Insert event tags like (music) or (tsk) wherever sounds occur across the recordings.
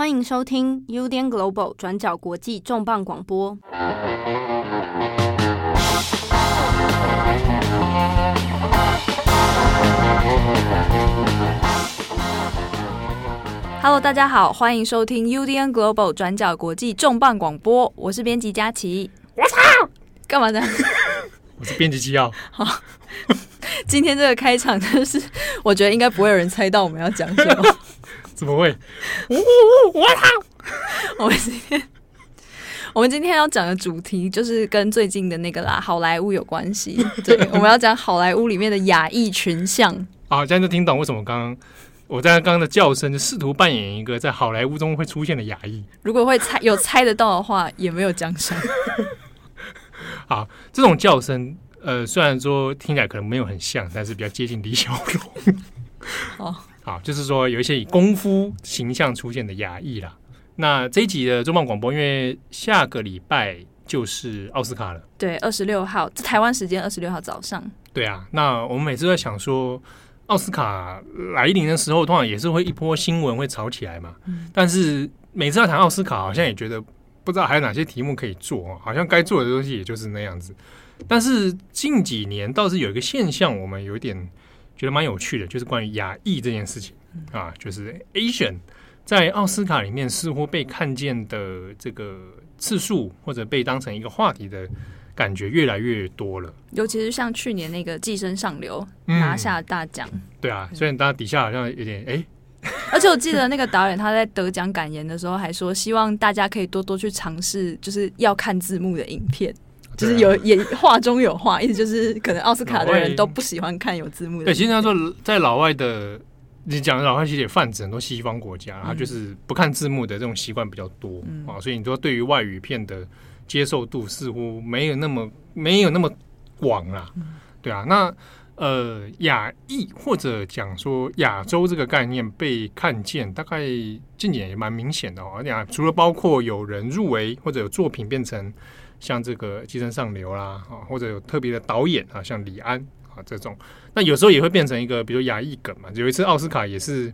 欢迎收听 UDN Global 转角国际重磅广播。Hello，大家好，欢迎收听 UDN Global 转角国际重磅广播，我是编辑佳琪。我操，干嘛呢？我是编辑七号。好，(laughs) 今天这个开场就是，我觉得应该不会有人猜到我们要讲什么。怎么会？呜呜呜！我操！(laughs) 我们今天，我们今天要讲的主题就是跟最近的那个啦，好莱坞有关系。(laughs) 对，我们要讲好莱坞里面的亚裔群像。好，这样就听懂为什么刚刚我在刚刚的叫声，就试图扮演一个在好莱坞中会出现的亚裔。如果会猜有猜得到的话，也没有奖赏。(laughs) 好，这种叫声，呃，虽然说听起来可能没有很像，但是比较接近李小龙。哦。啊，就是说有一些以功夫形象出现的亚裔啦。那这一集的重磅广播，因为下个礼拜就是奥斯卡了，对，二十六号，台湾时间二十六号早上。对啊，那我们每次都在想说，奥斯卡来临的时候，通常也是会一波新闻会炒起来嘛。嗯、但是每次要谈奥斯卡，好像也觉得不知道还有哪些题目可以做，好像该做的东西也就是那样子。但是近几年倒是有一个现象，我们有点。觉得蛮有趣的，就是关于亚裔这件事情啊，就是 Asian 在奥斯卡里面似乎被看见的这个次数，或者被当成一个话题的感觉越来越多了。尤其是像去年那个《寄生上流》拿下大奖，嗯，对啊，虽然大家底下好像有点哎，(laughs) 而且我记得那个导演他在得奖感言的时候还说，希望大家可以多多去尝试，就是要看字幕的影片。就是有也话中有话，意思就是可能奥斯卡的人都不喜欢看有字幕的。对，其实他说在老外的，你讲的老外其实也泛指很多西方国家，他就是不看字幕的这种习惯比较多、嗯、啊，所以你说对于外语片的接受度似乎没有那么没有那么广啦。对啊，那呃亚裔或者讲说亚洲这个概念被看见，大概近年也蛮明显的哦。而除了包括有人入围或者有作品变成。像这个《寄生上流》啦，啊，或者有特别的导演啊，像李安啊这种，那有时候也会变成一个，比如亚裔梗嘛。有一次奥斯卡也是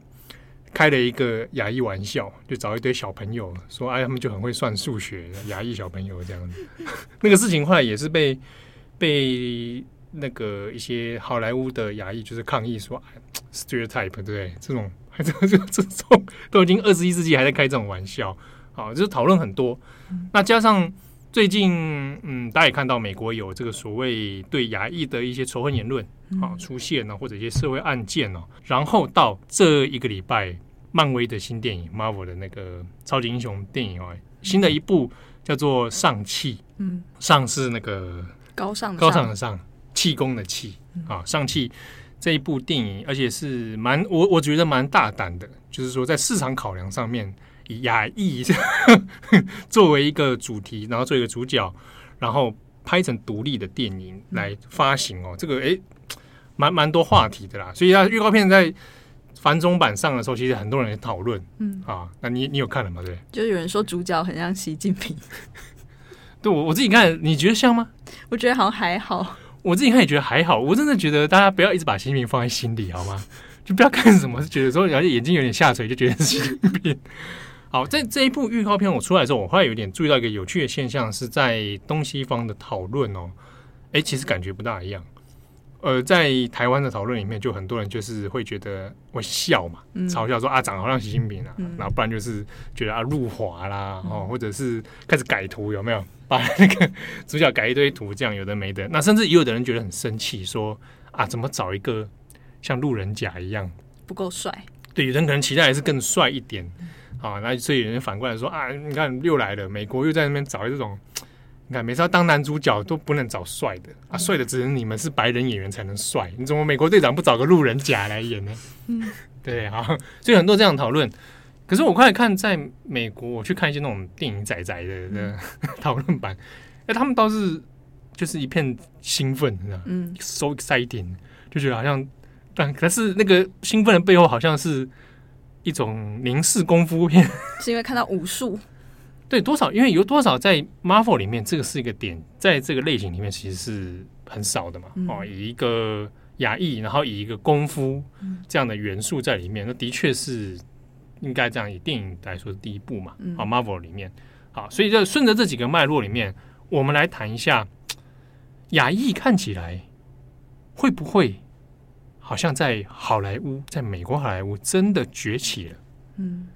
开了一个亚裔玩笑，就找一堆小朋友说，哎，他们就很会算数学，亚裔小朋友这样子。(laughs) 那个事情后来也是被被那个一些好莱坞的亚裔就是抗议说，stereotype 对不对？这种 (laughs) 这这这种都已经二十一世纪还在开这种玩笑，好，就是讨论很多。那加上。最近，嗯，大家也看到美国有这个所谓对亚裔的一些仇恨言论啊出现呢，或者一些社会案件哦。然后到这一个礼拜，漫威的新电影 Marvel 的那个超级英雄电影啊，新的一部叫做《上气》，嗯，上是那个高尚高尚的上，气功的气啊，上气这一部电影，而且是蛮我我觉得蛮大胆的，就是说在市场考量上面。以亚裔作为一个主题，然后做一个主角，然后拍成独立的电影来发行哦，这个诶，蛮蛮多话题的啦。所以它预告片在繁中版上的时候，其实很多人讨论，嗯啊，那你你有看了吗？对，就是有人说主角很像习近平，对我我自己看，你觉得像吗？我觉得好像还好，我自己看也觉得还好。我真的觉得大家不要一直把习近平放在心里，好吗？就不要看什么，是觉得说而且眼睛有点下垂，就觉得是习近平。好，在这一部预告片我出来的时候，我后来有点注意到一个有趣的现象，是在东西方的讨论哦，哎，其实感觉不大一样。呃，在台湾的讨论里面，就很多人就是会觉得会笑嘛，嗯、嘲笑说啊，长得好像习近平啊，嗯、然后不然就是觉得啊，入华啦，哦，或者是开始改图，有没有把那个主角改一堆图，这样有的没的。那甚至也有的人觉得很生气，说啊，怎么找一个像路人甲一样不够帅？对，有人可能期待还是更帅一点。啊，那所以有人反过来说啊，你看又来了，美国又在那边找这种，你看每次要当男主角都不能找帅的啊，帅的只能你们是白人演员才能帅，你怎么美国队长不找个路人甲来演呢？嗯，(laughs) 对，啊，所以很多这样讨论。可是我快看在美国，我去看一些那种电影仔仔的的 (laughs) 讨论版，哎，他们倒是就是一片兴奋，嗯，so exciting，就觉得好像，但可是那个兴奋的背后好像是。一种凝视功夫片，(laughs) 是因为看到武术，对多少？因为有多少在 Marvel 里面，这个是一个点，在这个类型里面其实是很少的嘛。嗯、哦，以一个亚裔，然后以一个功夫这样的元素在里面，那的确是应该这样以电影来说是第一部嘛，啊，Marvel 里面，好，所以就顺着这几个脉络里面，我们来谈一下亚裔看起来会不会好像在好莱坞，在美国好莱坞真的崛起了，嗯，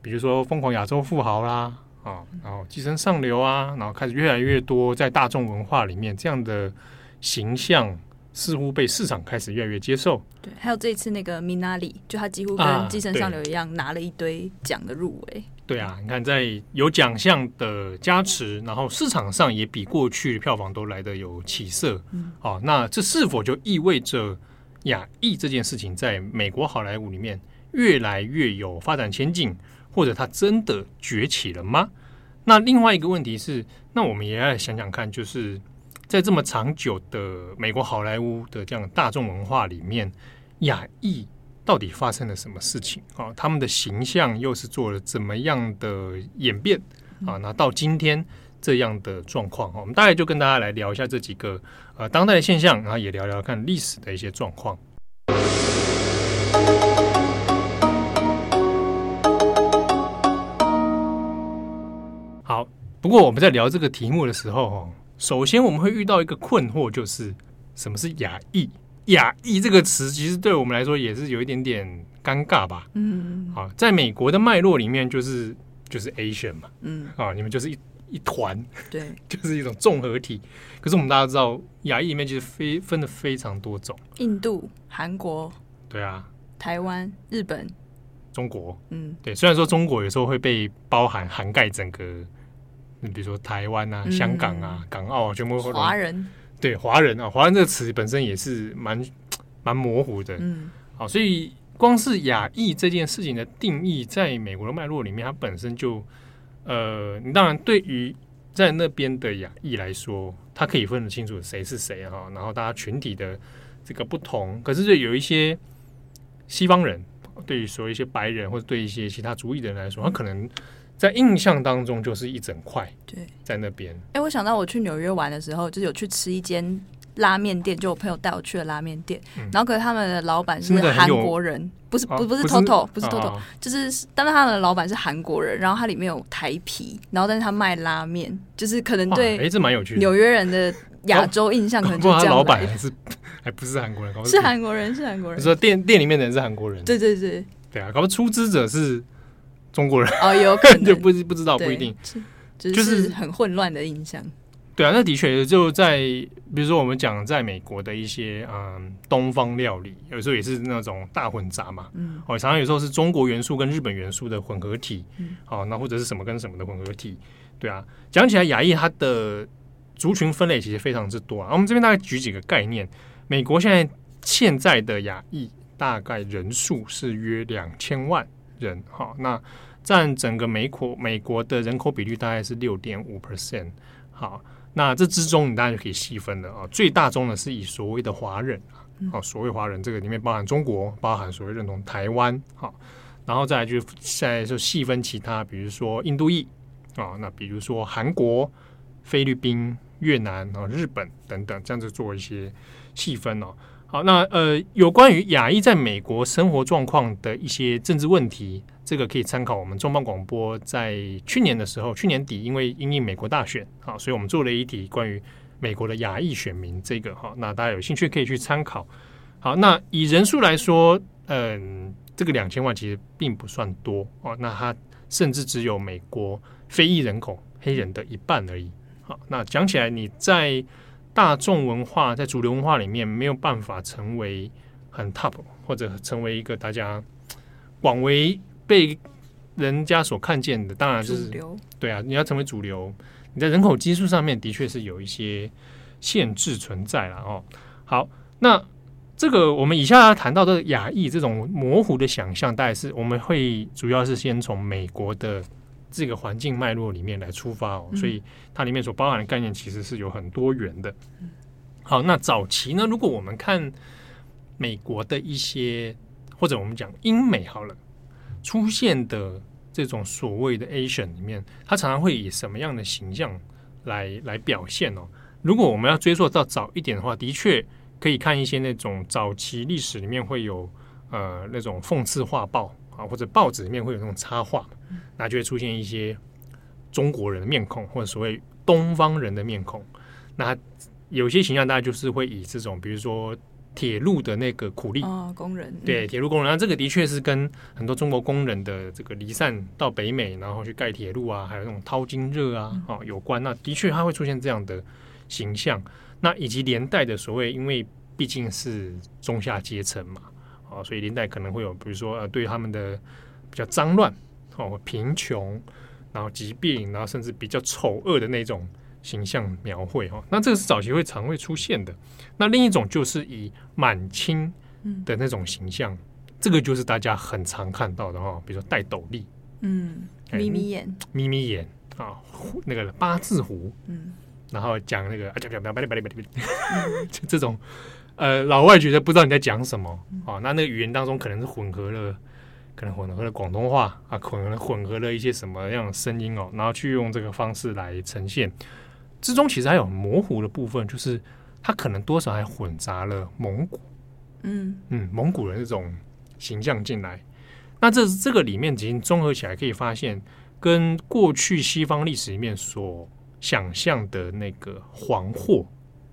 比如说疯狂亚洲富豪啦，啊，然后寄生上流啊，然后开始越来越多在大众文化里面这样的形象。似乎被市场开始越来越接受。对，还有这一次那个米娜里，就他几乎跟《寄生上流》一样，拿了一堆奖的入围。对啊，你看，在有奖项的加持，然后市场上也比过去的票房都来得有起色。嗯，哦，那这是否就意味着亚裔这件事情在美国好莱坞里面越来越有发展前景，或者它真的崛起了吗？那另外一个问题是，那我们也要想想看，就是。在这么长久的美国好莱坞的这样大众文化里面，亚裔到底发生了什么事情啊？他们的形象又是做了怎么样的演变啊？那到今天这样的状况，我们大概就跟大家来聊一下这几个呃当代的现象，然后也聊聊看历史的一些状况。好，不过我们在聊这个题目的时候，哈。首先，我们会遇到一个困惑，就是什么是亚裔？亚裔这个词其实对我们来说也是有一点点尴尬吧。嗯，好，在美国的脉络里面，就是就是 Asian 嘛。嗯，啊，你们就是一一团，(laughs) 对，就是一种综合体。可是我们大家知道，亚裔里面其实非分的非常多种，印度、韩国，对啊，台湾、日本、中国，嗯，对。虽然说中国有时候会被包含涵盖整个。你比如说台湾啊、香港啊、港澳啊，全部华人，对华人啊，华人这个词本身也是蛮蛮模糊的。嗯，好，所以光是亚裔这件事情的定义，在美国的脉络里面，它本身就呃，你当然对于在那边的亚裔来说，他可以分得清楚谁是谁哈，然后大家群体的这个不同，可是就有一些西方人，对于说一些白人或者对一些其他族裔的人来说，他可能。在印象当中，就是一整块。对，在那边。哎、欸，我想到我去纽约玩的时候，就是有去吃一间拉面店，就我朋友带我去的拉面店。嗯、然后，可是他们的老板是韩国人，不是不不是 Toto，不是 Toto，就是，但是他们的老板是韩国人。然后，它里面有台皮，然后但是他卖拉面，就是可能对，哎，这蛮有趣的。纽约人的亚洲印象可能就这样。老板还是还不是韩国人，(laughs) 是韩国人，是韩国人。你说店店里面的人是韩国人？对对对，对啊，搞不出资者是。中国人哦，有可能 (laughs) 就不不知道，不一定，就是很混乱的印象。对啊，那的确就在比如说我们讲在美国的一些嗯东方料理，有时候也是那种大混杂嘛。嗯，哦，常常有时候是中国元素跟日本元素的混合体。嗯，好，那或者是什么跟什么的混合体。对啊，讲起来亚裔它的族群分类其实非常之多啊。我们这边大概举几个概念，美国现在现在的亚裔大概人数是约两千万。人好，那占整个美国美国的人口比率大概是六点五 percent。好，那这之中你大家就可以细分了啊。最大宗呢是以所谓的华人啊，所谓华人这个里面包含中国，包含所谓认同台湾，好，然后再来就再就细分其他，比如说印度裔啊，那比如说韩国、菲律宾、越南啊、日本等等，这样子做一些细分哦。好，那呃，有关于亚裔在美国生活状况的一些政治问题，这个可以参考我们中方广播在去年的时候，去年底因为因应美国大选，好，所以我们做了一题关于美国的亚裔选民这个哈，那大家有兴趣可以去参考。好，那以人数来说，嗯、这个两千万其实并不算多哦，那它甚至只有美国非裔人口黑人的一半而已。好，那讲起来你在。大众文化在主流文化里面没有办法成为很 top，或者成为一个大家广为被人家所看见的，当然就是对啊，你要成为主流，你在人口基数上面的确是有一些限制存在了哦。好，那这个我们以下谈到的亚裔这种模糊的想象，大概是我们会主要是先从美国的。这个环境脉络里面来出发哦，所以它里面所包含的概念其实是有很多元的。好，那早期呢，如果我们看美国的一些或者我们讲英美好了出现的这种所谓的 Asian 里面，它常常会以什么样的形象来来表现哦？如果我们要追溯到早一点的话，的确可以看一些那种早期历史里面会有呃那种讽刺画报。啊，或者报纸里面会有那种插画，那就会出现一些中国人的面孔，或者所谓东方人的面孔。那有些形象大概就是会以这种，比如说铁路的那个苦力工人，对，铁路工人。那这个的确是跟很多中国工人的这个离散到北美，然后去盖铁路啊，还有那种淘金热啊，啊有关。那的确它会出现这样的形象。那以及连带的所谓，因为毕竟是中下阶层嘛。啊，所以连带可能会有，比如说呃，对他们的比较脏乱哦、贫穷，然后疾病，然后甚至比较丑恶的那种形象描绘哈。那这个是早期会常会出现的。那另一种就是以满清的那种形象，嗯、这个就是大家很常看到的哈，比如说戴斗笠，嗯，眯眯眼，眯眯眼啊，那个八字胡，嗯，然后讲那个啊，讲讲讲，巴里巴里巴里，这种。呃，老外觉得不知道你在讲什么啊，那那个语言当中可能是混合了，可能混合了广东话啊，可能混合了一些什么样的声音哦，然后去用这个方式来呈现。之中其实还有模糊的部分，就是它可能多少还混杂了蒙古，嗯嗯，蒙古人这种形象进来。那这这个里面已经综合起来可以发现，跟过去西方历史里面所想象的那个黄祸。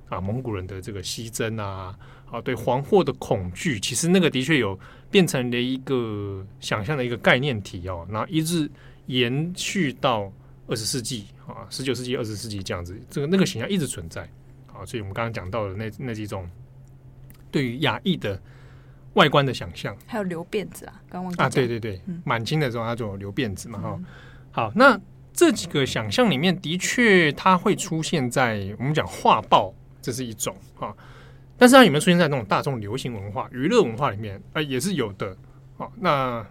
啊，蒙古人的这个西征啊，啊，对黄祸的恐惧，其实那个的确有变成了一个想象的一个概念体哦，然后一直延续到二十世纪啊，十九世纪、二十世纪这样子，这个那个形象一直存在啊，所以我们刚刚讲到的那那几种对于亚裔的外观的想象，还有留辫子啊，刚忘记啊，对对对，满清的时候他就有留辫子嘛，哈、嗯，好，那这几个想象里面的确它会出现在我们讲画报。这是一种啊，但是它有没有出现在那种大众流行文化、娱乐文化里面？啊、呃，也是有的。好，那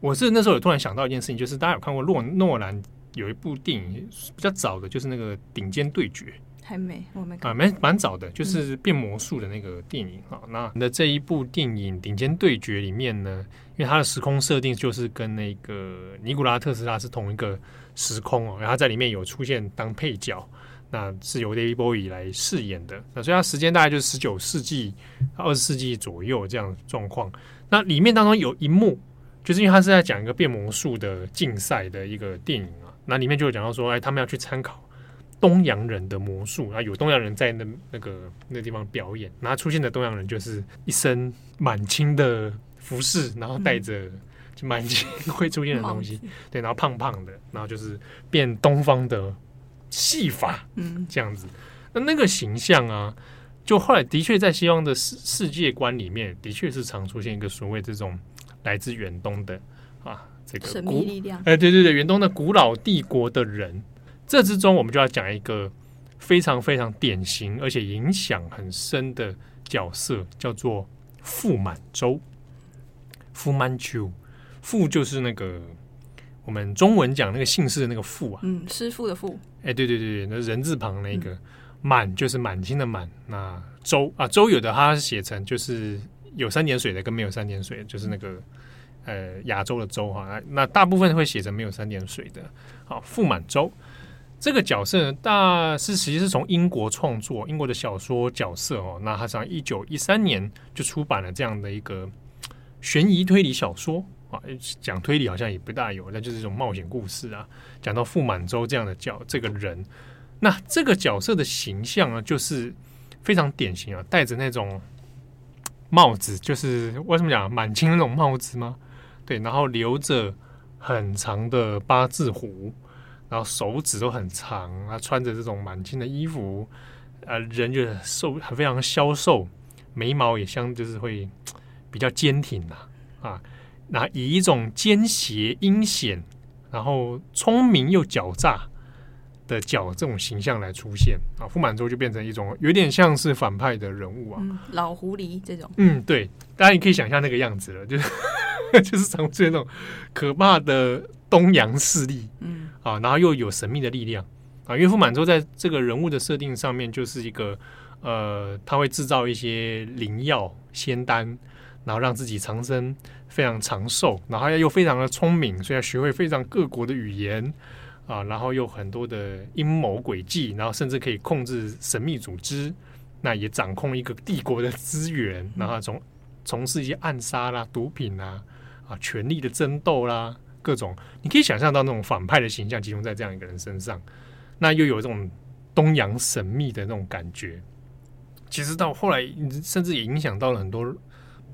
我是那时候有突然想到一件事情，就是大家有看过诺诺兰有一部电影比较早的，就是那个《顶尖对决》，还没，我没看啊，蛮蛮早的，就是变魔术的那个电影啊。那那这一部电影《顶尖对决》里面呢，因为它的时空设定就是跟那个尼古拉特斯拉是同一个时空哦，然后他在里面有出现当配角。那是由 David Bowie 来饰演的，那所以它时间大概就是十九世纪、二十世纪左右这样状况。那里面当中有一幕，就是因为他是在讲一个变魔术的竞赛的一个电影啊。那里面就有讲到说，哎，他们要去参考东洋人的魔术啊，有东洋人在那那个那个地方表演。然后出现的东洋人就是一身满清的服饰，然后带着就满清 (laughs) 会出现的东西，对，然后胖胖的，然后就是变东方的。戏法，嗯，这样子，那那个形象啊，就后来的确在西方的世世界观里面，的确是常出现一个所谓这种来自远东的啊，这个神秘力量。哎，对对对，远东的古老帝国的人，这之中我们就要讲一个非常非常典型而且影响很深的角色，叫做傅满洲。傅满洲，傅就是那个。我们中文讲那个姓氏的那个傅啊，嗯，师傅的傅，哎、欸，对对对对，那人字旁那个满、嗯、就是满清的满，那洲啊洲有的它写成就是有三点水的跟没有三点水，就是那个呃亚洲的洲哈，那大部分会写成没有三点水的。好，傅满洲这个角色大是实际是从英国创作英国的小说角色哦，那他上一九一三年就出版了这样的一个悬疑推理小说。啊，讲推理好像也不大有，那就是一种冒险故事啊。讲到傅满洲这样的角这个人，那这个角色的形象啊，就是非常典型啊，戴着那种帽子，就是为什么讲满清那种帽子吗？对，然后留着很长的八字胡，然后手指都很长，啊穿着这种满清的衣服，啊，人就瘦，非常消瘦，眉毛也相就是会比较坚挺呐，啊。那以一种奸邪阴险，然后聪明又狡诈的角这种形象来出现啊，傅满洲就变成一种有点像是反派的人物啊，嗯、老狐狸这种，嗯，对，大家也可以想象那个样子了，就是 (laughs) 就是常出现那种可怕的东洋势力，嗯啊，然后又有神秘的力量啊，因为傅满洲在这个人物的设定上面就是一个呃，他会制造一些灵药仙丹。然后让自己长生，非常长寿，然后又非常的聪明，所以要学会非常各国的语言啊，然后又很多的阴谋诡计，然后甚至可以控制神秘组织，那也掌控一个帝国的资源，然后从从事一些暗杀啦、毒品啦啊，权力的争斗啦，各种你可以想象到那种反派的形象集中在这样一个人身上，那又有这种东洋神秘的那种感觉。其实到后来，甚至也影响到了很多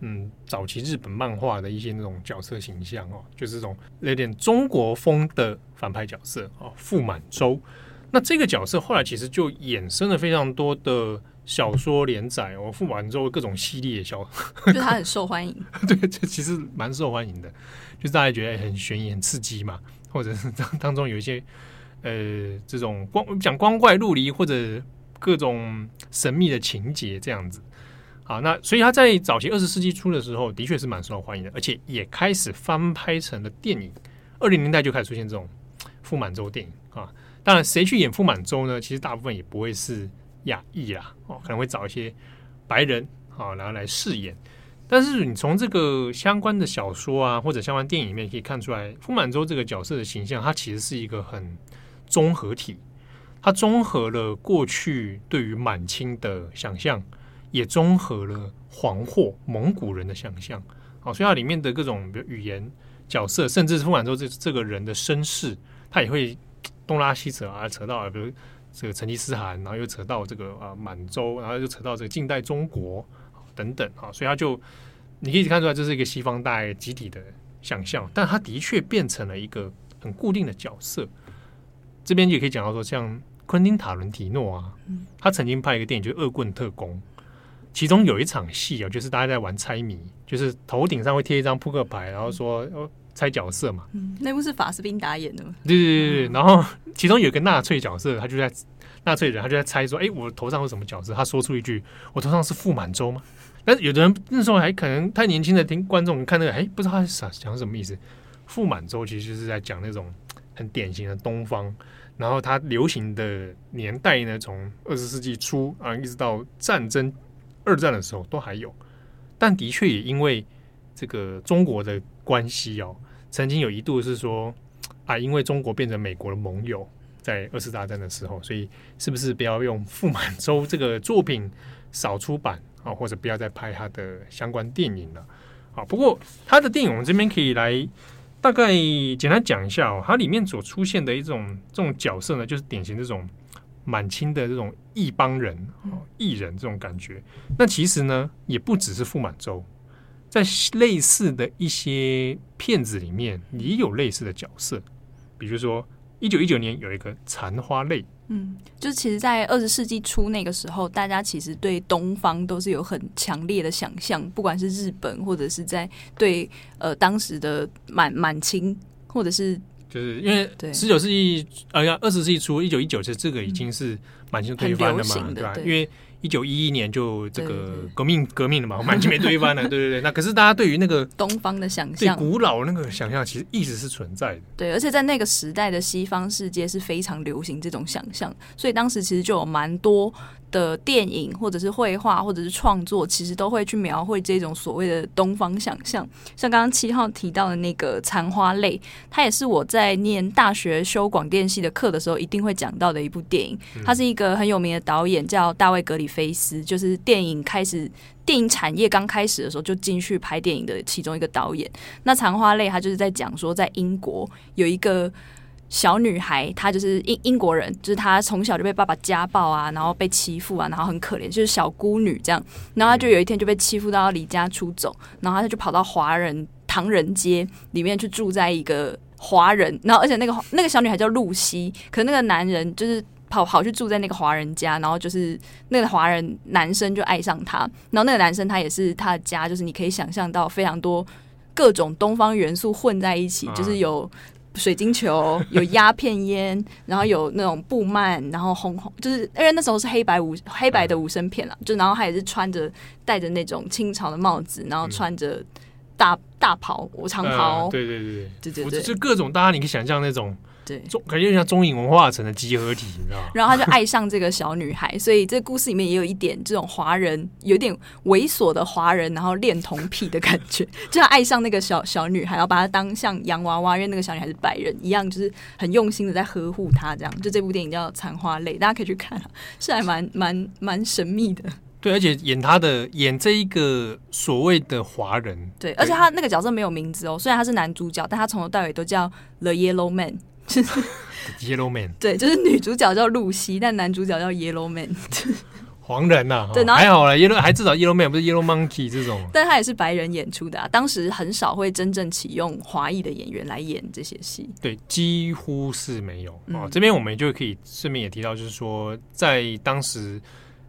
嗯早期日本漫画的一些那种角色形象哦，就是这种有点中国风的反派角色哦，傅满洲。那这个角色后来其实就衍生了非常多的小说连载哦，傅满洲各种系列小，(laughs) 就他很受欢迎。(laughs) 对，这其实蛮受欢迎的，就是大家觉得很悬疑、很刺激嘛，或者是当当中有一些呃这种光讲光怪陆离或者各种神秘的情节这样子。好，那所以他在早期二十世纪初的时候，的确是蛮受欢迎的，而且也开始翻拍成了电影。二零年代就开始出现这种傅满洲电影啊。当然，谁去演傅满洲呢？其实大部分也不会是亚裔啦，哦，可能会找一些白人啊，然后来饰演。但是你从这个相关的小说啊，或者相关电影里面可以看出来，傅满洲这个角色的形象，它其实是一个很综合体，它综合了过去对于满清的想象，也综合了黄祸蒙古人的想象。好，所以它里面的各种比如语言、角色，甚至是傅满洲这这个人的身世，他也会。东拉西扯啊，扯到比如这个成吉思汗，然后又扯到这个啊满洲，然后又扯到这个近代中国等等啊，所以他就你可以看出来，这是一个西方大集体的想象，但他的确变成了一个很固定的角色。这边也可以讲到说，像昆汀塔伦提诺啊，他曾经拍一个电影，就是《恶棍特工》，其中有一场戏啊，就是大家在玩猜谜，就是头顶上会贴一张扑克牌，然后说。猜角色嘛，嗯，那部是法斯宾达演的吗。对对对对，然后其中有一个纳粹角色，他就在纳粹人，他就在猜说，哎，我头上有什么角色？他说出一句，我头上是傅满洲吗？但是有的人那时候还可能太年轻的听观众看那个，哎，不知道他想讲什么意思。傅满洲其实就是在讲那种很典型的东方，然后它流行的年代呢，从二十世纪初啊，一直到战争二战的时候都还有，但的确也因为这个中国的关系哦。曾经有一度是说啊，因为中国变成美国的盟友，在二次大战的时候，所以是不是不要用傅满洲这个作品少出版啊，或者不要再拍他的相关电影了？啊，不过他的电影我们这边可以来大概简单讲一下哦，它里面所出现的一种这种角色呢，就是典型这种满清的这种异邦人、异人这种感觉。那其实呢，也不只是傅满洲。在类似的一些片子里面，也有类似的角色，比如说一九一九年有一个《残花泪》，嗯，就是其实，在二十世纪初那个时候，大家其实对东方都是有很强烈的想象，不管是日本，或者是在对呃当时的满满清，或者是就是因为十九世纪呃，二十世纪初一九一九，其实这个已经是满清推翻了嘛，对吧？因为一九一一年就这个革命革命了嘛，满清没推翻了，对对对。那可是大家对于那个 (laughs) 东方的想象，对古老那个想象，其实一直是存在的。对，而且在那个时代的西方世界是非常流行这种想象，所以当时其实就有蛮多。的电影或者是绘画或者是创作，其实都会去描绘这种所谓的东方想象。像刚刚七号提到的那个《残花泪》，它也是我在念大学修广电系的课的时候一定会讲到的一部电影。它是一个很有名的导演，叫大卫·格里菲斯，就是电影开始电影产业刚开始的时候就进去拍电影的其中一个导演。那《残花泪》他就是在讲说，在英国有一个。小女孩，她就是英英国人，就是她从小就被爸爸家暴啊，然后被欺负啊，然后很可怜，就是小孤女这样。然后她就有一天就被欺负到要离家出走，然后她就跑到华人唐人街里面去住在一个华人，然后而且那个那个小女孩叫露西，可是那个男人就是跑跑去住在那个华人家，然后就是那个华人男生就爱上她，然后那个男生他也是他的家，就是你可以想象到非常多各种东方元素混在一起，就是有。水晶球，有鸦片烟，(laughs) 然后有那种布幔，然后红红，就是因为那时候是黑白无黑白的无声片了，就然后他也是穿着戴着那种清朝的帽子，然后穿着大大袍长袍，对对对对。对对对，就各种大家你可以想象那种。对，中感觉像中影文化城的集合体，你知道吗？然后他就爱上这个小女孩，所以这故事里面也有一点这种华人有点猥琐的华人，然后恋童癖的感觉，(laughs) 就他爱上那个小小女孩，然后把她当像洋娃娃，因为那个小女孩是白人一样，就是很用心的在呵护她，这样。就这部电影叫《残花泪》，大家可以去看，啊是还蛮 (laughs) 蛮蛮神秘的。对，而且演他的演这一个所谓的华人，对，而且他那个角色没有名字哦，虽然他是男主角，但他从头到尾都叫 The Yellow Man，就是 Yellow Man，(laughs) 对，就是女主角叫露西，但男主角叫 Yellow Man。(laughs) 黄人呐、啊，对，然后还好了，Yellow 还至少 Yellow Man 不是 Yellow Monkey 这种，但他也是白人演出的啊。当时很少会真正启用华裔的演员来演这些戏，对，几乎是没有、嗯、哦。这边我们就可以顺便也提到，就是说，在当时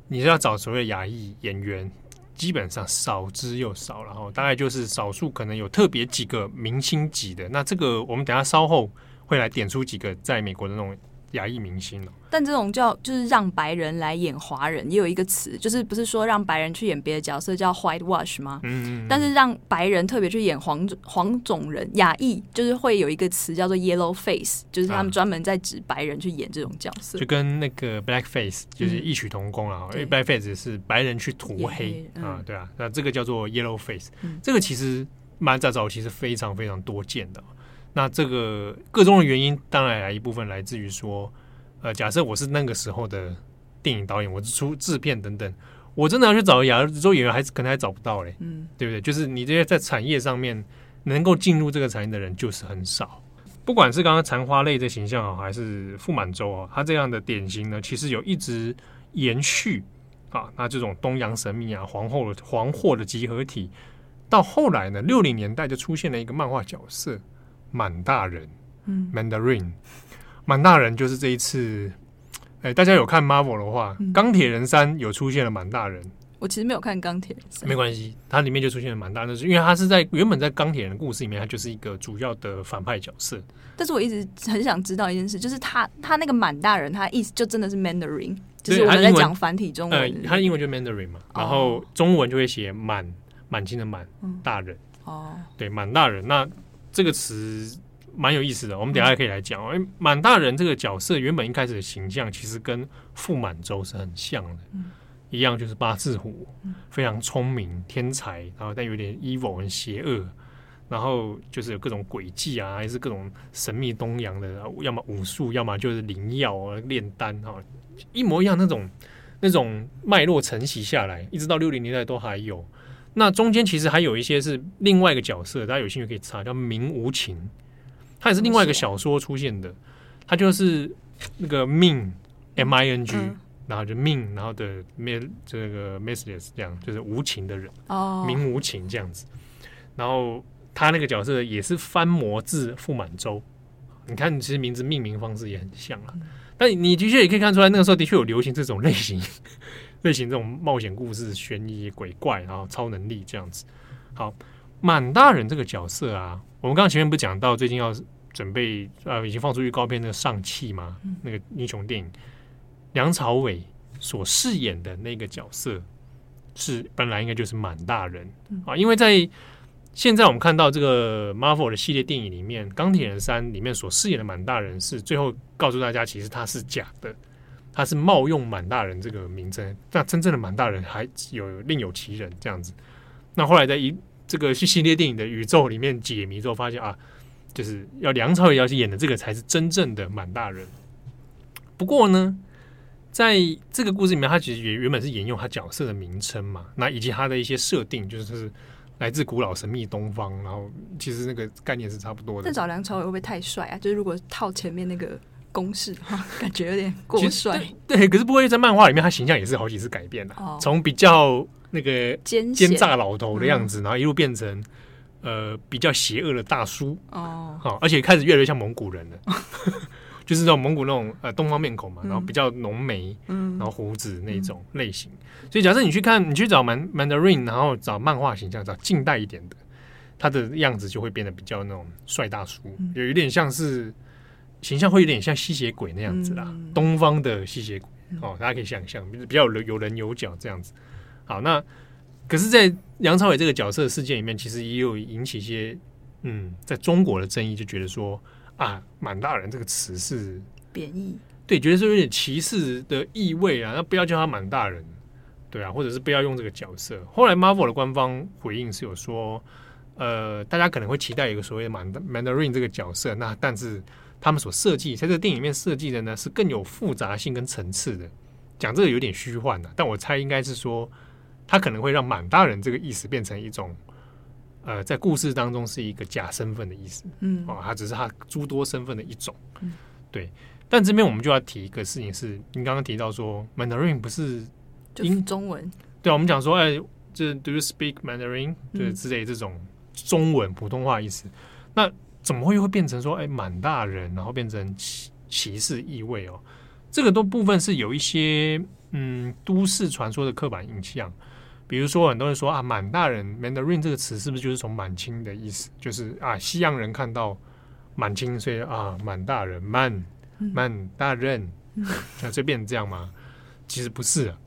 你是要找所谓的亚裔演员，基本上少之又少，然后大概就是少数可能有特别几个明星级的。那这个我们等下稍后会来点出几个在美国的那种。亚裔明星，但这种叫就是让白人来演华人，也有一个词，就是不是说让白人去演别的角色叫 white wash 吗？嗯，但是让白人特别去演黄黄种人亚裔，就是会有一个词叫做 yellow face，就是他们专门在指白人去演这种角色，啊、就跟那个 black face 就是异曲同工啊。嗯、因为 black face 是白人去涂黑，啊，对啊，那这个叫做 yellow face，、嗯、这个其实蛮早早期是非常非常多见的。那这个个中的原因，当然一部分来自于说，呃，假设我是那个时候的电影导演，我是出制片等等，我真的要去找亚洲演员，还是可能还找不到嘞，嗯，对不对？就是你这些在产业上面能够进入这个产业的人就是很少。不管是刚刚残花类的形象啊，还是傅满洲啊，他这样的典型呢，其实有一直延续啊。那这种东洋神秘啊，皇后的皇后的集合体，到后来呢，六零年代就出现了一个漫画角色。满大人，嗯，Mandarin，满大人就是这一次，哎，大家有看 Marvel 的话，嗯、钢铁人三有出现了满大人。我其实没有看钢铁人三，没关系，它里面就出现了满大人，是因为他是在原本在钢铁人的故事里面，他就是一个主要的反派角色。但是我一直很想知道一件事，就是他他那个满大人，他意思就真的是 Mandarin，就是我们在讲繁体中文，呃，他的英文就 Mandarin 嘛，然后中文就会写满满清的满大人，哦，对，满大人。那。这个词蛮有意思的，我们等下可以来讲。哎、嗯，满大人这个角色原本一开始的形象其实跟傅满洲是很像的，嗯、一样就是八字胡，嗯、非常聪明天才，然后但有点 evil 很邪恶，然后就是有各种诡计啊，还是各种神秘东洋的，要么武术，要么就是灵药啊、炼丹啊，一模一样那种那种脉络承袭下来，一直到六零年代都还有。那中间其实还有一些是另外一个角色，大家有兴趣可以查，叫明无情，他也是另外一个小说出现的，他就是那个命 M I N G，然后就命，然后的 m 这个 messages 这样，就是无情的人哦，明无情这样子。然后他那个角色也是翻模字傅满洲，你看其实名字命名方式也很像啊。但你的确也可以看出来，那个时候的确有流行这种类型。类型这种冒险故事、悬疑、鬼怪，然后超能力这样子。好，满大人这个角色啊，我们刚刚前面不是讲到最近要准备呃，已经放出预告片那个上汽嘛，嗯、那个英雄电影，梁朝伟所饰演的那个角色是本来应该就是满大人、嗯、啊，因为在现在我们看到这个 Marvel 的系列电影里面，《钢铁人三》里面所饰演的满大人是最后告诉大家，其实他是假的。他是冒用满大人这个名称，那真正的满大人还有另有其人这样子。那后来在一这个系列电影的宇宙里面解谜之后，发现啊，就是要梁朝伟要去演的这个才是真正的满大人。不过呢，在这个故事里面，他其实也原本是沿用他角色的名称嘛，那以及他的一些设定，就是来自古老神秘东方，然后其实那个概念是差不多的。但找梁朝伟会不会太帅啊？就是如果套前面那个。公式的话，(laughs) 感觉有点过帅。对，可是不会在漫画里面，他形象也是好几次改变的。从、哦、比较那个奸奸诈老头的样子，嗯、然后一路变成呃比较邪恶的大叔。哦，好，而且开始越来越像蒙古人了，哦、(laughs) 就是那种蒙古那种呃东方面孔嘛，然后比较浓眉，嗯，然后胡子那种类型。嗯、所以假设你去看，你去找曼 Mandarin，然后找漫画形象，找近代一点的，他的样子就会变得比较那种帅大叔，有、有一点像是。形象会有点像吸血鬼那样子啦，嗯、东方的吸血鬼哦，大家可以想象，比较有有棱有角这样子。好，那可是，在梁朝伟这个角色的事件里面，其实也有引起一些嗯，在中国的争议，就觉得说啊，满大人这个词是贬义，对，觉得是有点歧视的意味啊，那不要叫他满大人，对啊，或者是不要用这个角色。后来 Marvel 的官方回应是有说，呃，大家可能会期待一个所谓的满 Mandarin 这个角色，那但是。他们所设计在这个电影里面设计的呢，是更有复杂性跟层次的。讲这个有点虚幻的，但我猜应该是说，他可能会让满大人这个意思变成一种，呃，在故事当中是一个假身份的意思，嗯，哦，他只是他诸多身份的一种，嗯，对。但这边我们就要提一个事情是，您刚刚提到说，Mandarin 不是英中文，对啊，我们讲说，哎，这 Do you speak Mandarin？对，之类这种中文普通话意思，那怎么会会变成说，哎，满大人，然后变成歧歧视意味哦？这个都部分是有一些嗯都市传说的刻板印象。比如说，很多人说啊，满大人 Mandarin 这个词是不是就是从满清的意思？就是啊，西洋人看到满清，所以啊，满大人 Man、Man 大人，那就变成这样吗？其实不是啊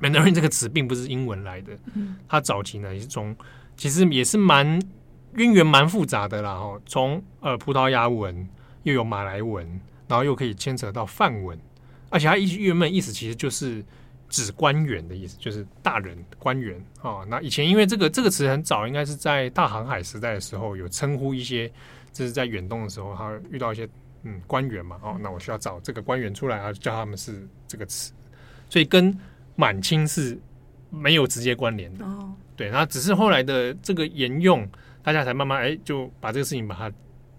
，Mandarin 这个词并不是英文来的，它早期呢也是从，其实也是蛮渊源蛮复杂的啦。哦，从呃葡萄牙文又有马来文，然后又可以牵扯到梵文，而且它一原本意思其实就是。指官员的意思，就是大人官员啊、哦。那以前因为这个这个词很早，应该是在大航海时代的时候有称呼一些，就是在远东的时候，他遇到一些嗯官员嘛。哦，那我需要找这个官员出来啊，叫他们是这个词，所以跟满清是没有直接关联的。哦，对，那只是后来的这个沿用，大家才慢慢哎就把这个事情把它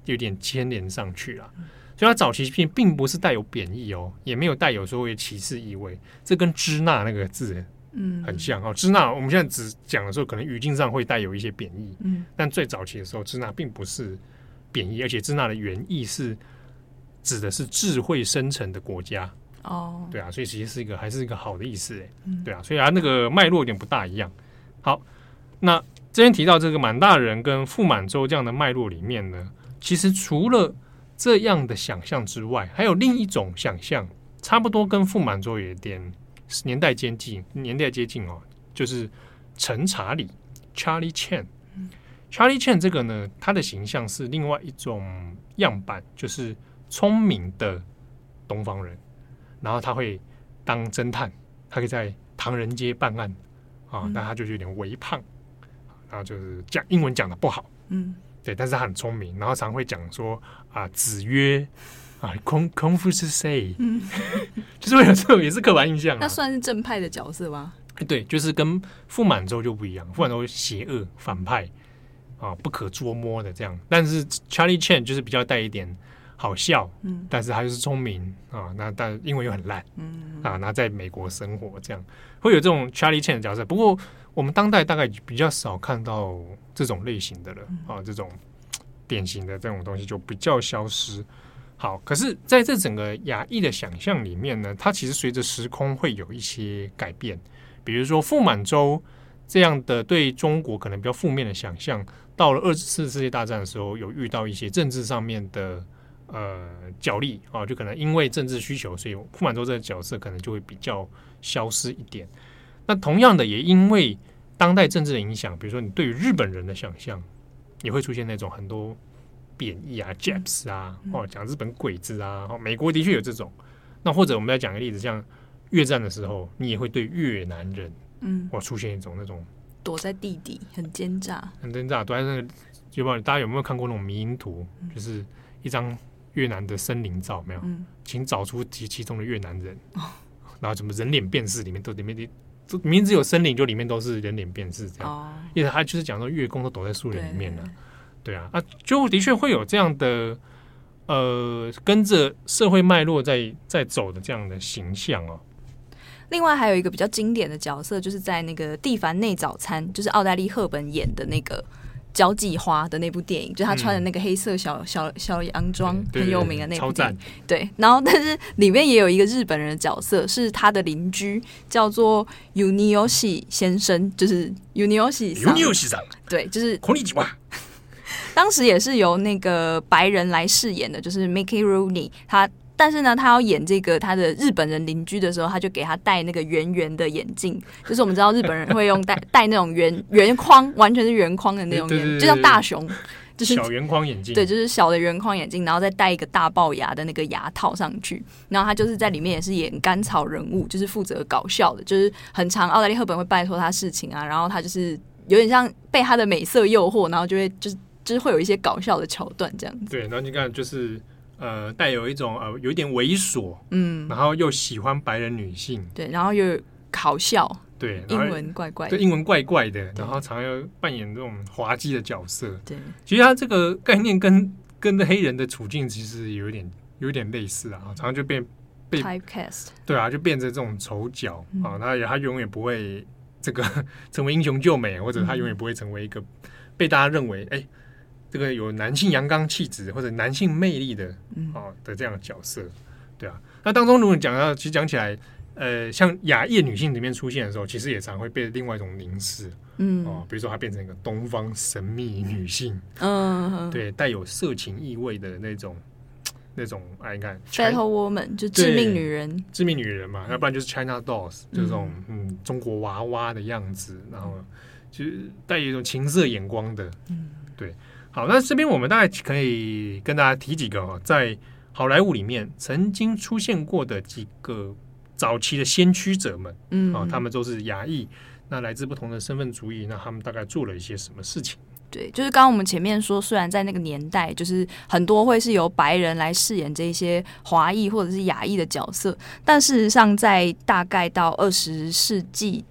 有点牵连上去了。所以它早期并并不是带有贬义哦，也没有带有所谓歧视意味。这跟支那那个字嗯很像哦。支那我们现在只讲的时候，可能语境上会带有一些贬义。嗯，但最早期的时候，支那并不是贬义，而且支那的原意是指的是智慧生成的国家哦。对啊，所以其实是一个还是一个好的意思哎。对啊，所以啊那个脉络有点不大一样。好，那这边提到这个满大人跟傅满洲这样的脉络里面呢，其实除了这样的想象之外，还有另一种想象，差不多跟傅满洲有点年代接近，年代接近哦，就是陈查理 （Charlie Chan）。Charlie Chan 这个呢，他的形象是另外一种样板，就是聪明的东方人，然后他会当侦探，他可以在唐人街办案啊，但他就是有点微胖，然后就是讲英文讲的不好，嗯。对，但是他很聪明，然后常会讲说啊，子曰啊，空空腹是谁？嗯，(laughs) 就是为了这种也是刻板印象。那算是正派的角色吗？对，就是跟傅满洲就不一样，傅满洲邪恶反派啊，不可捉摸的这样。但是 Charlie Chan 就是比较带一点好笑，嗯，但是他就是聪明啊，那但英文又很烂，嗯啊，那在美国生活这样会有这种 Charlie Chan 的角色，不过。我们当代大概比较少看到这种类型的了啊，这种典型的这种东西就比较消失。好，可是在这整个亚裔的想象里面呢，它其实随着时空会有一些改变。比如说傅满洲这样的对中国可能比较负面的想象，到了二次世界大战的时候，有遇到一些政治上面的呃角力啊，就可能因为政治需求，所以傅满洲这个角色可能就会比较消失一点。那同样的，也因为当代政治的影响，比如说你对于日本人的想象，也会出现那种很多贬义啊、Japs 啊，哦，讲日本鬼子啊。哦，美国的确有这种。那或者我们再讲个例子，像越战的时候，你也会对越南人，嗯，哦，出现一种那种躲在地底很奸诈、很奸诈，躲在那个，就不大家有没有看过那种迷因图？就是一张越南的森林照，没有？嗯，请找出其其中的越南人，然后怎么人脸辨识里面都里面的。名字有森林，就里面都是人脸辨识这样，oh. 因为他就是讲说月宫都躲在树林里面了，对啊，啊，就的确会有这样的呃，跟着社会脉络在在走的这样的形象哦。另外还有一个比较经典的角色，就是在那个《蒂凡内早餐》，就是奥黛丽·赫本演的那个。交际花的那部电影，就他穿的那个黑色小小小洋装，很有名的那部电影。对，然后但是里面也有一个日本人的角色，是他的邻居，叫做 Unioshi 先生，就是 Unioshi。Unioshi 上。对，就是。(laughs) 当时也是由那个白人来饰演的，就是 Mickey Rooney，他。但是呢，他要演这个他的日本人邻居的时候，他就给他戴那个圆圆的眼镜，就是我们知道日本人会用戴戴那种圆 (laughs) 圆框，完全是圆框的那种眼镜，就像大熊，就是小圆框眼镜，对，就是小的圆框眼镜，然后再戴一个大龅牙的那个牙套上去。然后他就是在里面也是演甘草人物，就是负责搞笑的，就是很长奥黛丽·赫本会拜托他事情啊，然后他就是有点像被他的美色诱惑，然后就会就是就是会有一些搞笑的桥段这样子。对，然后你看就是。呃，带有一种呃，有一点猥琐，嗯，然后又喜欢白人女性，对，然后又搞笑，对，英文怪怪的，对，英文怪怪的，然后常常要扮演这种滑稽的角色。对，其实他这个概念跟跟黑人的处境其实有点有点类似啊，常常就变被 typecast，对啊，就变成这种丑角、嗯、啊，他他永远不会这个 (laughs) 成为英雄救美，或者他永远不会成为一个被大家认为哎。这个有男性阳刚气质或者男性魅力的，嗯，哦的这样的角色，对啊。那当中如果你讲到，其实讲起来，呃，像亚裔女性里面出现的时候，其实也常会被另外一种凝视，嗯，哦，比如说她变成一个东方神秘女性，嗯，对，带有色情意味的那种，(tsk) 那种，哎，你看，Battle Woman 就致命女人，致命女人嘛，要不然就是 China Dolls，就这种，嗯，中国娃娃的样子，然后就是带有一种情色眼光的，嗯，对。好，那这边我们大概可以跟大家提几个哈，在好莱坞里面曾经出现过的几个早期的先驱者们，嗯，啊，他们都是亚裔，那来自不同的身份主义，那他们大概做了一些什么事情？对，就是刚刚我们前面说，虽然在那个年代，就是很多会是由白人来饰演这些华裔或者是亚裔的角色，但事实上在大概到二十世纪。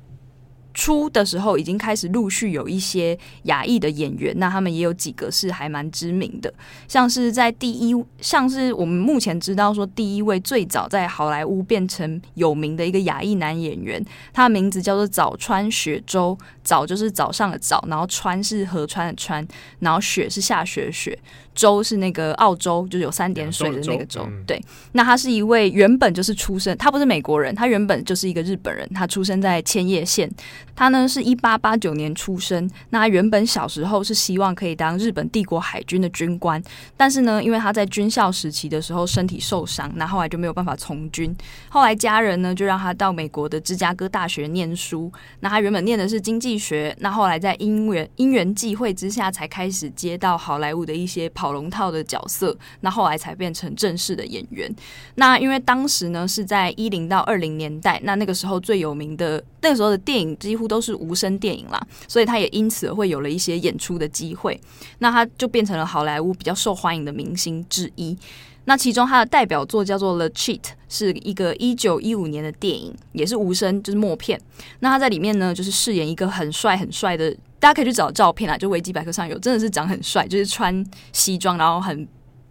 初的时候已经开始陆续有一些亚裔的演员，那他们也有几个是还蛮知名的，像是在第一，像是我们目前知道说第一位最早在好莱坞变成有名的一个亚裔男演员，他的名字叫做早川雪洲，早就是早上的早，然后川是河川的川，然后雪是下雪的雪。州是那个澳洲，就是有三点水的那个州。嗯、对，那他是一位原本就是出生，他不是美国人，他原本就是一个日本人。他出生在千叶县，他呢是一八八九年出生。那他原本小时候是希望可以当日本帝国海军的军官，但是呢，因为他在军校时期的时候身体受伤，那后来就没有办法从军。后来家人呢就让他到美国的芝加哥大学念书。那他原本念的是经济学，那后来在因缘因缘际会之下，才开始接到好莱坞的一些跑龙套的角色，那后来才变成正式的演员。那因为当时呢是在一零到二零年代，那那个时候最有名的那个时候的电影几乎都是无声电影啦，所以他也因此会有了一些演出的机会。那他就变成了好莱坞比较受欢迎的明星之一。那其中他的代表作叫做《The Cheat》，是一个一九一五年的电影，也是无声，就是默片。那他在里面呢，就是饰演一个很帅很帅的。大家可以去找照片啊，就维基百科上有，真的是长很帅，就是穿西装，然后很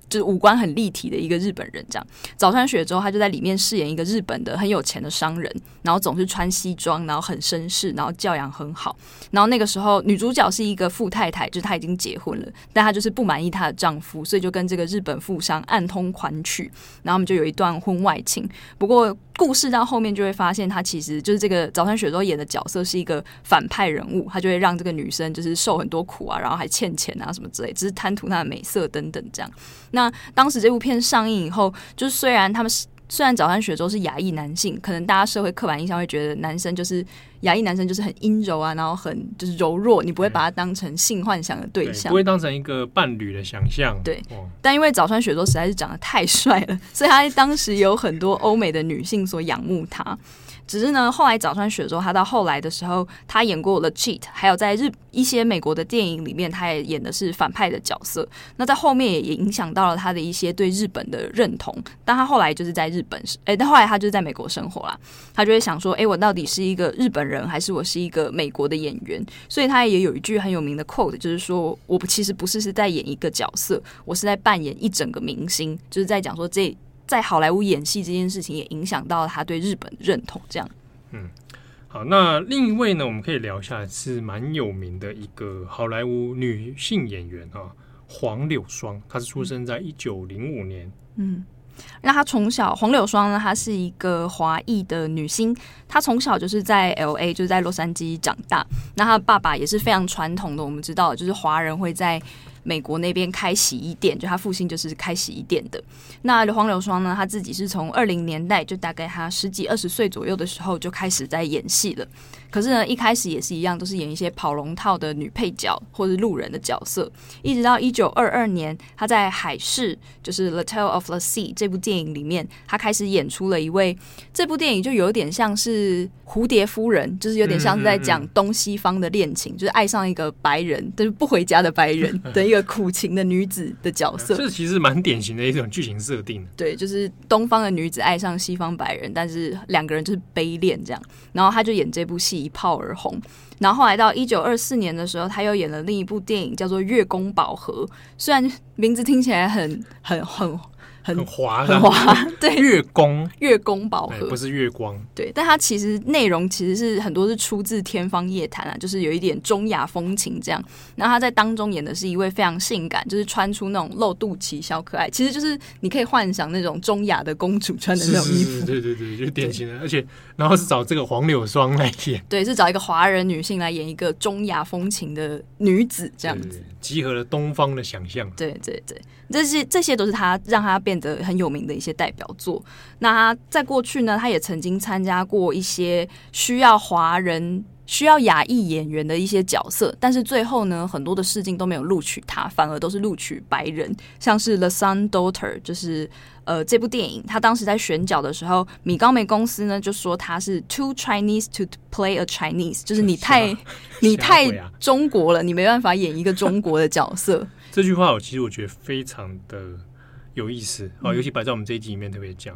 就是五官很立体的一个日本人。这样，早川雪之后他就在里面饰演一个日本的很有钱的商人，然后总是穿西装，然后很绅士，然后教养很好。然后那个时候女主角是一个富太太，就是她已经结婚了，但她就是不满意她的丈夫，所以就跟这个日本富商暗通款曲，然后我们就有一段婚外情。不过。故事到后面就会发现，他其实就是这个早川雪洲演的角色是一个反派人物，他就会让这个女生就是受很多苦啊，然后还欠钱啊什么之类，只是贪图她的美色等等这样。那当时这部片上映以后，就是虽然他们是。虽然早川雪洲是亚裔男性，可能大家社会刻板印象会觉得男生就是亚裔男生就是很阴柔啊，然后很就是柔弱，你不会把他当成性幻想的对象，对，不会当成一个伴侣的想象。对，但因为早川雪洲实在是长得太帅了，所以他当时有很多欧美的女性所仰慕他。只是呢，后来早川雪洲他到后来的时候，他演过了《Cheat》，还有在日一些美国的电影里面，他也演的是反派的角色。那在后面也影响到了他的一些对日本的认同。但他后来就是在日本，哎，但后来他就是在美国生活啦。他就会想说，哎，我到底是一个日本人，还是我是一个美国的演员？所以他也有一句很有名的 quote，就是说，我其实不是是在演一个角色，我是在扮演一整个明星，就是在讲说这。在好莱坞演戏这件事情也影响到他对日本认同。这样，嗯，好，那另一位呢，我们可以聊一下，是蛮有名的一个好莱坞女性演员啊，黄柳霜，她是出生在一九零五年。嗯，那她从小，黄柳霜呢，她是一个华裔的女星，她从小就是在 LA，就是在洛杉矶长大。那她的爸爸也是非常传统的，我们知道，就是华人会在。美国那边开洗衣店，就他父亲就是开洗衣店的。那黄柳霜呢，他自己是从二零年代，就大概他十几二十岁左右的时候就开始在演戏了。可是呢，一开始也是一样，都是演一些跑龙套的女配角或者路人的角色。一直到一九二二年，她在《海市》就是《The Tale of the Sea》这部电影里面，她开始演出了一位。这部电影就有点像是蝴蝶夫人，就是有点像是在讲东西方的恋情，就是爱上一个白人，(laughs) 但是不回家的白人的一个。个苦情的女子的角色。这其实蛮典型的一种剧情设定。对，就是东方的女子爱上西方白人，但是两个人就是悲恋这样。然后她就演这部戏一炮而红。然后后来到一九二四年的时候，他又演了另一部电影叫做《月宫宝盒》，虽然名字听起来很很很。很滑，很滑，对。月宫，月宫宝盒不是月光，对。但它其实内容其实是很多是出自《天方夜谭》啊，就是有一点中亚风情这样。然后他在当中演的是一位非常性感，就是穿出那种露肚脐小可爱，其实就是你可以幻想那种中亚的公主穿的那种衣服，对对对，就是典型的。而且然后是找这个黄柳霜来演，对，是找一个华人女性来演一个中亚风情的女子这样子，集合了东方的想象，对对对。这些这些都是他让他变得很有名的一些代表作。那他在过去呢，他也曾经参加过一些需要华人、需要亚裔演员的一些角色，但是最后呢，很多的试镜都没有录取他，反而都是录取白人，像是《The Sun Daughter》，就是呃这部电影，他当时在选角的时候，米高梅公司呢就说他是 Too Chinese to play a Chinese，就是你太 (laughs) 你太中国了，你没办法演一个中国的角色。(laughs) 这句话我其实我觉得非常的有意思哦，尤其摆在我们这一集里面特别讲，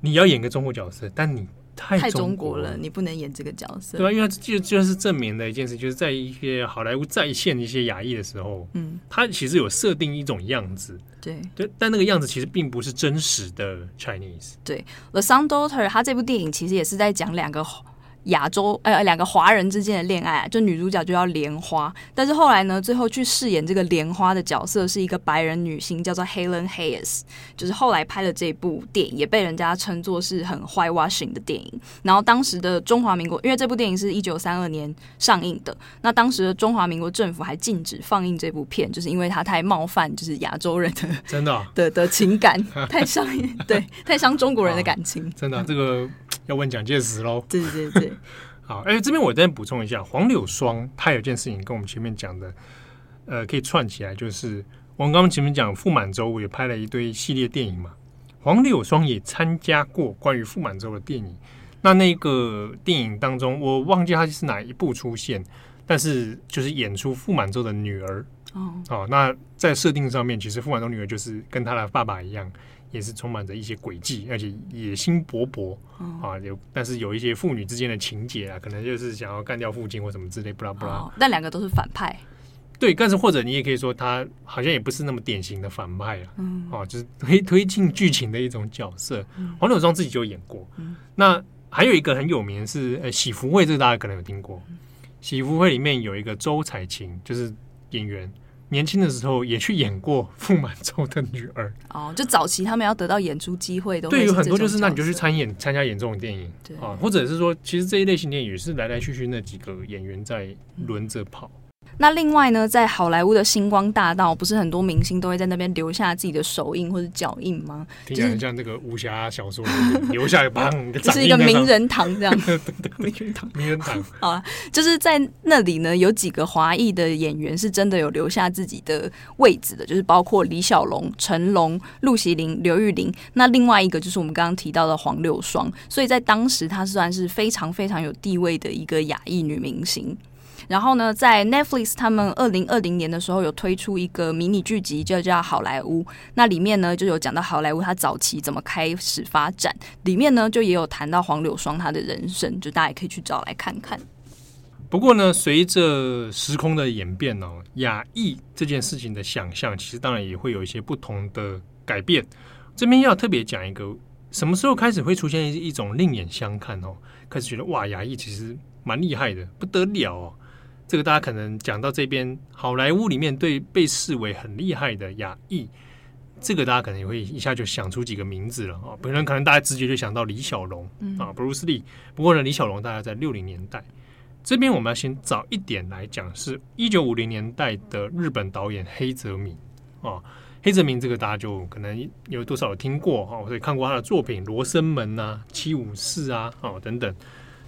你要演个中国角色，但你太中国了，你不能演这个角色，对吧？因为就就是证明的一件事，就是在一些好莱坞再现一些亚裔的时候，嗯，他其实有设定一种样子，对对，但那个样子其实并不是真实的 Chinese。对，《The Sun Daughter》他这部电影其实也是在讲两个。亚洲呃，两个华人之间的恋爱，就女主角就叫莲花，但是后来呢，最后去饰演这个莲花的角色是一个白人女星，叫做 Helen Hayes，就是后来拍了这部电影也被人家称作是很 whitewashing 的电影。然后当时的中华民国，因为这部电影是一九三二年上映的，那当时的中华民国政府还禁止放映这部片，就是因为它太冒犯，就是亚洲人的真的、(laughs) 哦、的的情感 (laughs) 太伤，对，太伤中国人的感情，啊、真的、啊、这个。要问蒋介石喽？对对对，(laughs) 好，哎、欸，这边我再补充一下，黄柳霜他有件事情跟我们前面讲的，呃，可以串起来，就是我们刚刚前面讲傅满洲也拍了一堆系列电影嘛，黄柳霜也参加过关于傅满洲的电影。那那个电影当中，我忘记他是哪一部出现，但是就是演出傅满洲的女儿哦。哦，那在设定上面，其实傅满洲女儿就是跟他的爸爸一样。也是充满着一些诡计，而且野心勃勃、嗯、啊！有，但是有一些父女之间的情节啊，可能就是想要干掉父亲或什么之类，不啦不啦。但两个都是反派。对，但是或者你也可以说，他好像也不是那么典型的反派啊。嗯，哦、啊，就是推推进剧情的一种角色。嗯、黄柳霜自己就演过。嗯、那还有一个很有名是，呃，喜福会，这个大家可能有听过。嗯、喜福会里面有一个周采芹，就是演员。年轻的时候也去演过傅满洲的女儿。哦，就早期他们要得到演出机会都对，有很多就是那你就去参演参加演这种电影。对。啊，或者是说其实这一类型电影也是来来去去那几个演员在轮着跑。那另外呢，在好莱坞的星光大道，不是很多明星都会在那边留下自己的手印或者脚印吗？听起来很像那个武侠小说，留下一个就是一个名人堂这样。名人堂，名人堂。好啊，就是在那里呢，有几个华裔的演员是真的有留下自己的位置的，就是包括李小龙、成龙、陆锡麟、刘玉玲。那另外一个就是我们刚刚提到的黄柳霜，所以在当时她算是非常非常有地位的一个亚裔女明星。然后呢，在 Netflix 他们二零二零年的时候有推出一个迷你剧集，就叫《好莱坞》。那里面呢就有讲到好莱坞它早期怎么开始发展，里面呢就也有谈到黄柳霜她的人生，就大家也可以去找来看看。不过呢，随着时空的演变哦，亚裔这件事情的想象，其实当然也会有一些不同的改变。这边要特别讲一个，什么时候开始会出现一种另眼相看哦，开始觉得哇，亚裔其实蛮厉害的，不得了哦。这个大家可能讲到这边，好莱坞里面对被视为很厉害的亚裔，这个大家可能也会一下就想出几个名字了啊。本人可能大家直觉就想到李小龙啊，布鲁斯利。不过呢，李小龙大概在六零年代，这边我们要先早一点来讲，是一九五零年代的日本导演黑泽明啊。黑泽明这个大家就可能有多少有听过哈，所以看过他的作品《罗生门》啊，《七武士》啊，啊等等。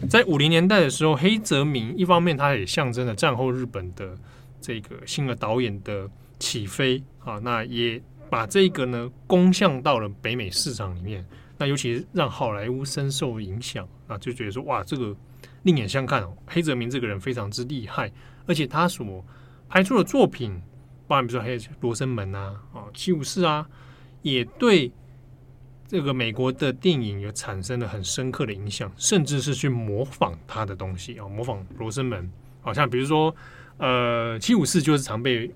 在五零年代的时候，黑泽明一方面他也象征了战后日本的这个新的导演的起飞啊，那也把这个呢攻向到了北美市场里面，那尤其让好莱坞深受影响啊，就觉得说哇，这个另眼相看哦，黑泽明这个人非常之厉害，而且他所拍出的作品包含比如说还有罗生门啊，哦，七武士啊，也对这个美国的电影也产生了很深刻的影响，甚至是去模仿他的东西啊、哦，模仿罗生门，好像比如说呃，七武士就是常被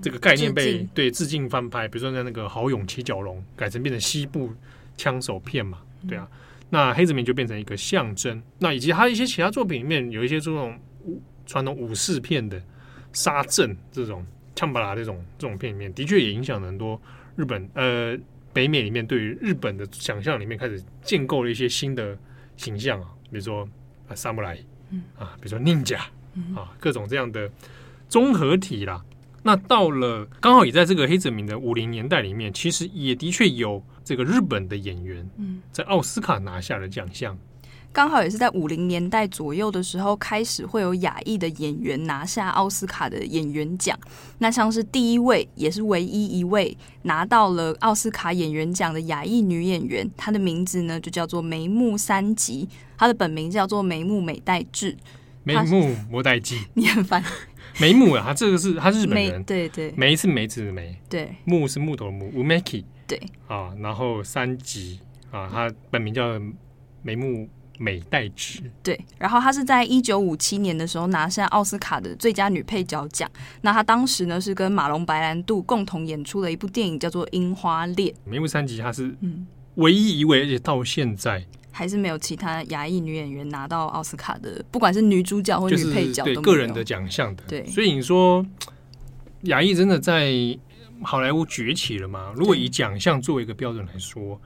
这个概念被、嗯、对致敬翻拍，比如说在那个豪勇七蛟龙改成变成西部枪手片嘛，对啊，嗯、那黑泽明就变成一个象征，那以及他一些其他作品里面有一些这种传统武士片的杀阵这种。枪巴拉这种这种片里面，的确也影响了很多日本呃北美里面对于日本的想象里面开始建构了一些新的形象啊，比如说啊萨姆莱，啊，比如说宁甲啊，各种这样的综合体啦。那到了刚好也在这个黑泽明的五零年代里面，其实也的确有这个日本的演员嗯在奥斯卡拿下了奖项。刚好也是在五零年代左右的时候，开始会有亚裔的演员拿下奥斯卡的演员奖。那像是第一位，也是唯一一位拿到了奥斯卡演员奖的亚裔女演员，她的名字呢就叫做梅木三吉，她的本名叫做梅木美代志。梅木摩代基，你很烦。梅木啊，他这个是他是日本人，对对。梅是梅子的梅，对。木是木头的木，Umeki。对。啊，然后三吉啊，他本名叫梅木。美代子对，然后她是在一九五七年的时候拿下奥斯卡的最佳女配角奖。那她当时呢是跟马龙白兰度共同演出了一部电影，叫做《樱花恋》。梅木三吉她是嗯唯一一位，而且到现在还是没有其他亚裔女演员拿到奥斯卡的，不管是女主角或女配角，对个人的奖项的。对，所以你说亚裔真的在好莱坞崛起了吗？如果以奖项作为一个标准来说。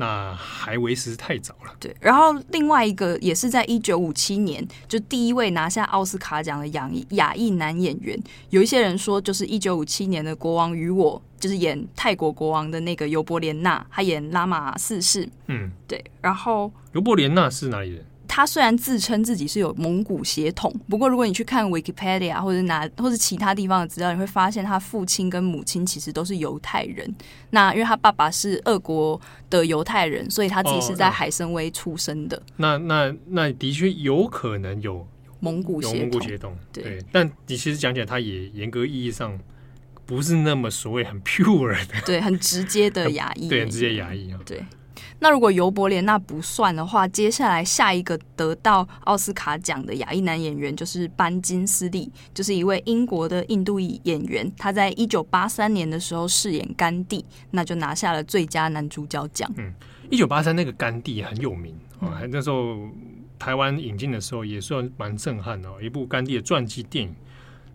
那还为时太早了。对，然后另外一个也是在一九五七年，就第一位拿下奥斯卡奖的亚裔亚裔男演员，有一些人说就是一九五七年的《国王与我》，就是演泰国国王的那个尤伯莲娜，他演拉玛四世。嗯，对。然后尤伯莲娜是哪里人？他虽然自称自己是有蒙古血统，不过如果你去看 Wikipedia 或者拿或者其他地方的资料，你会发现他父亲跟母亲其实都是犹太人。那因为他爸爸是俄国的犹太人，所以他自己是在海参崴出生的。哦、那那那的确有可能有蒙古血统，蒙古血统对，对。但你其实讲起来，他也严格意义上不是那么所谓很 pure 的，对，很直接的 (laughs) 亚裔，对，很直接亚裔啊，对。那如果尤伯连那不算的话，接下来下一个得到奥斯卡奖的亚裔男演员就是班金斯利，就是一位英国的印度裔演员。他在一九八三年的时候饰演甘地，那就拿下了最佳男主角奖。嗯，一九八三那个甘地很有名啊，那时候台湾引进的时候也算蛮震撼的，一部甘地的传记电影。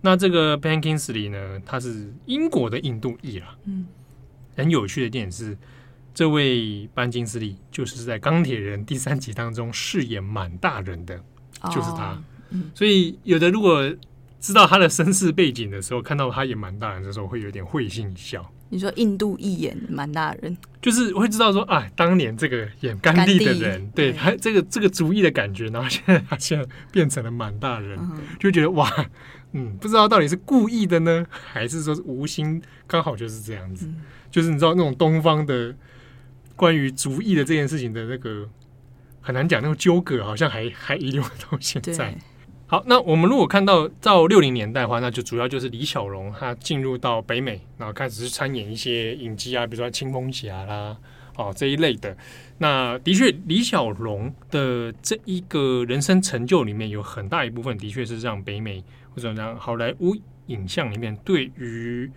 那这个班金斯利呢，他是英国的印度裔啦。嗯，很有趣的电影是。这位班金斯利就是在《钢铁人》第三集当中饰演满大人的，就是他。Oh, 嗯、所以有的如果知道他的身世背景的时候，看到他演满大人的时候，会有点会心一笑。你说印度裔演满大人，就是会知道说啊，当年这个演甘地的人，对他这个这个主意的感觉，然后现在他现在变成了满大人，嗯、就觉得哇，嗯，不知道到底是故意的呢，还是说是无心，刚好就是这样子。嗯、就是你知道那种东方的。关于族裔的这件事情的那个很难讲，那种纠葛好像还还遗留到现在。好，那我们如果看到到六零年代的话，那就主要就是李小龙他进入到北美，然后开始去参演一些影集啊，比如说《青蜂侠》啦，哦这一类的。那的确，李小龙的这一个人生成就里面有很大一部分，的确是让北美或者让好莱坞影像里面对于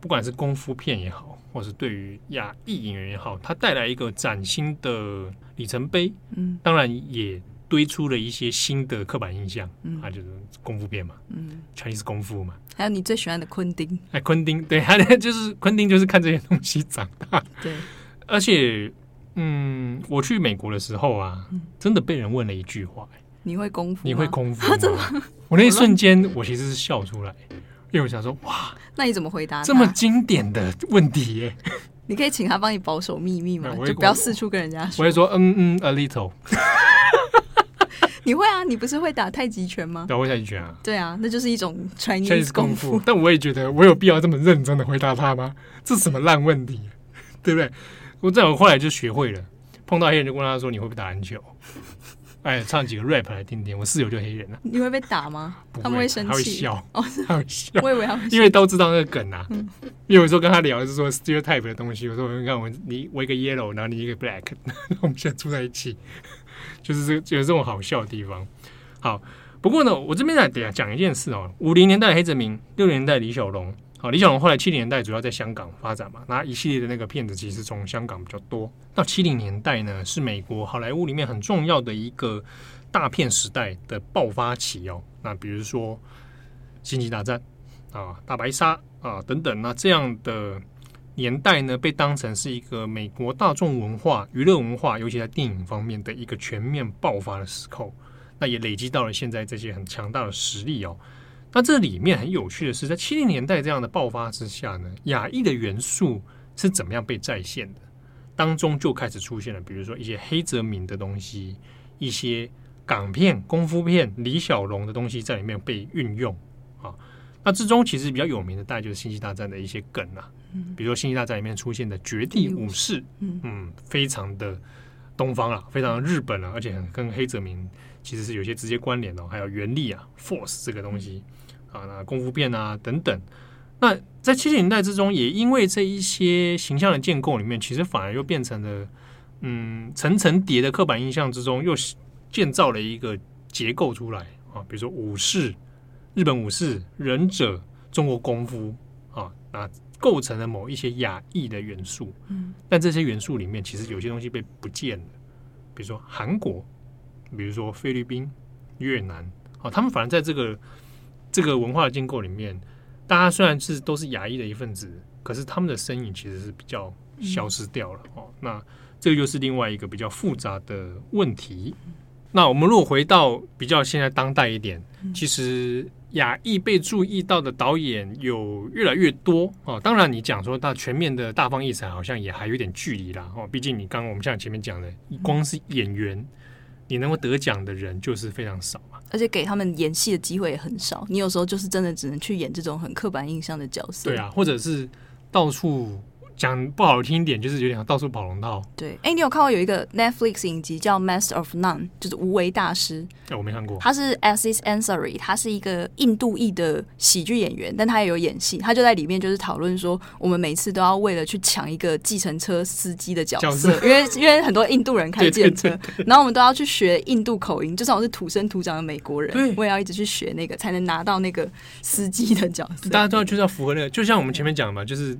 不管是功夫片也好。或是对于亚裔演员也好，它带来一个崭新的里程碑。嗯，当然也堆出了一些新的刻板印象。嗯，啊，就是功夫片嘛，嗯，Chinese 功夫嘛。还有你最喜欢的昆汀，哎，昆汀，(laughs) 对，他就是昆汀，就是看这些东西长大。对，而且，嗯，我去美国的时候啊，真的被人问了一句话：你会功夫？你会功夫 (laughs) 吗？我那一瞬间，我其实是笑出来。因为我想说，哇，那你怎么回答？这么经典的问题耶！(laughs) 你可以请他帮你保守秘密吗？就不要四处跟人家说。我会说，嗯嗯，a little。(laughs) 你会啊？你不是会打太极拳吗？对，会太极拳啊。对啊，那就是一种 Chinese 功夫。但我也觉得，我有必要这么认真的回答他吗？这是什么烂问题？(laughs) 对不对？我这样我后来就学会了，碰到黑人就问他说：“你会不会打篮球？”哎，唱几个 rap 来听听。我室友就黑人了，你会被打吗？他们会生气，他会笑，哦，他会笑。(laughs) 我以为他会，因为都知道那个梗啊。嗯、因为有时候跟他聊是说 stereotype 的东西，我说你看我你我一个 yellow，然后你一个 black，我们现在住在一起，(laughs) 就是这有这种好笑的地方。好，不过呢，我这边来等下讲一件事哦。五零年代黑泽明，六零年代李小龙。好，李小龙后来七零年代主要在香港发展嘛，那一系列的那个片子其实从香港比较多。到七零年代呢，是美国好莱坞里面很重要的一个大片时代的爆发期哦。那比如说《星际大战》啊，《大白鲨》啊等等，那这样的年代呢，被当成是一个美国大众文化、娱乐文化，尤其在电影方面的一个全面爆发的时候。那也累积到了现在这些很强大的实力哦。那这里面很有趣的是，在七零年代这样的爆发之下呢，亚裔的元素是怎么样被再现的？当中就开始出现了，比如说一些黑泽明的东西，一些港片、功夫片、李小龙的东西在里面被运用啊。那之中其实比较有名的，大概就是《星际大战》的一些梗啊，比如说《星际大战》里面出现的绝地武士，嗯，非常的东方啊，非常的日本啊，而且很跟黑泽明其实是有些直接关联的，还有原力啊，Force 这个东西。啊，那功夫片啊等等，那在七十年代之中，也因为这一些形象的建构里面，其实反而又变成了嗯层层叠的刻板印象之中，又建造了一个结构出来啊，比如说武士、日本武士、忍者、中国功夫啊，那构成了某一些亚裔的元素。嗯，但这些元素里面，其实有些东西被不见了，比如说韩国，比如说菲律宾、越南啊，他们反而在这个。这个文化的建构里面，大家虽然是都是亚裔的一份子，可是他们的身影其实是比较消失掉了哦。那这个又是另外一个比较复杂的问题。那我们如果回到比较现在当代一点，其实亚裔被注意到的导演有越来越多哦。当然，你讲说他全面的大放异彩，好像也还有点距离啦哦。毕竟你刚刚我们像前面讲的，光是演员，你能够得奖的人就是非常少嘛，而且给他们演戏的机会也很少。你有时候就是真的只能去演这种很刻板印象的角色。对啊，或者是到处。讲不好听一点，就是有点到处跑龙套。对，哎、欸，你有看过有一个 Netflix 影集叫《Master of None》，就是无为大师。哎、欸，我没看过。他是 Aziz Ansari，他是一个印度裔的喜剧演员，但他也有演戏。他就在里面就是讨论说，我们每次都要为了去抢一个计程车司机的角色，角色因为因为很多印度人开 (laughs) 计程车，然后我们都要去学印度口音，就算我是土生土长的美国人，我也要一直去学那个，才能拿到那个司机的角色。大家都要就是要符合那个，就像我们前面讲的嘛，就是。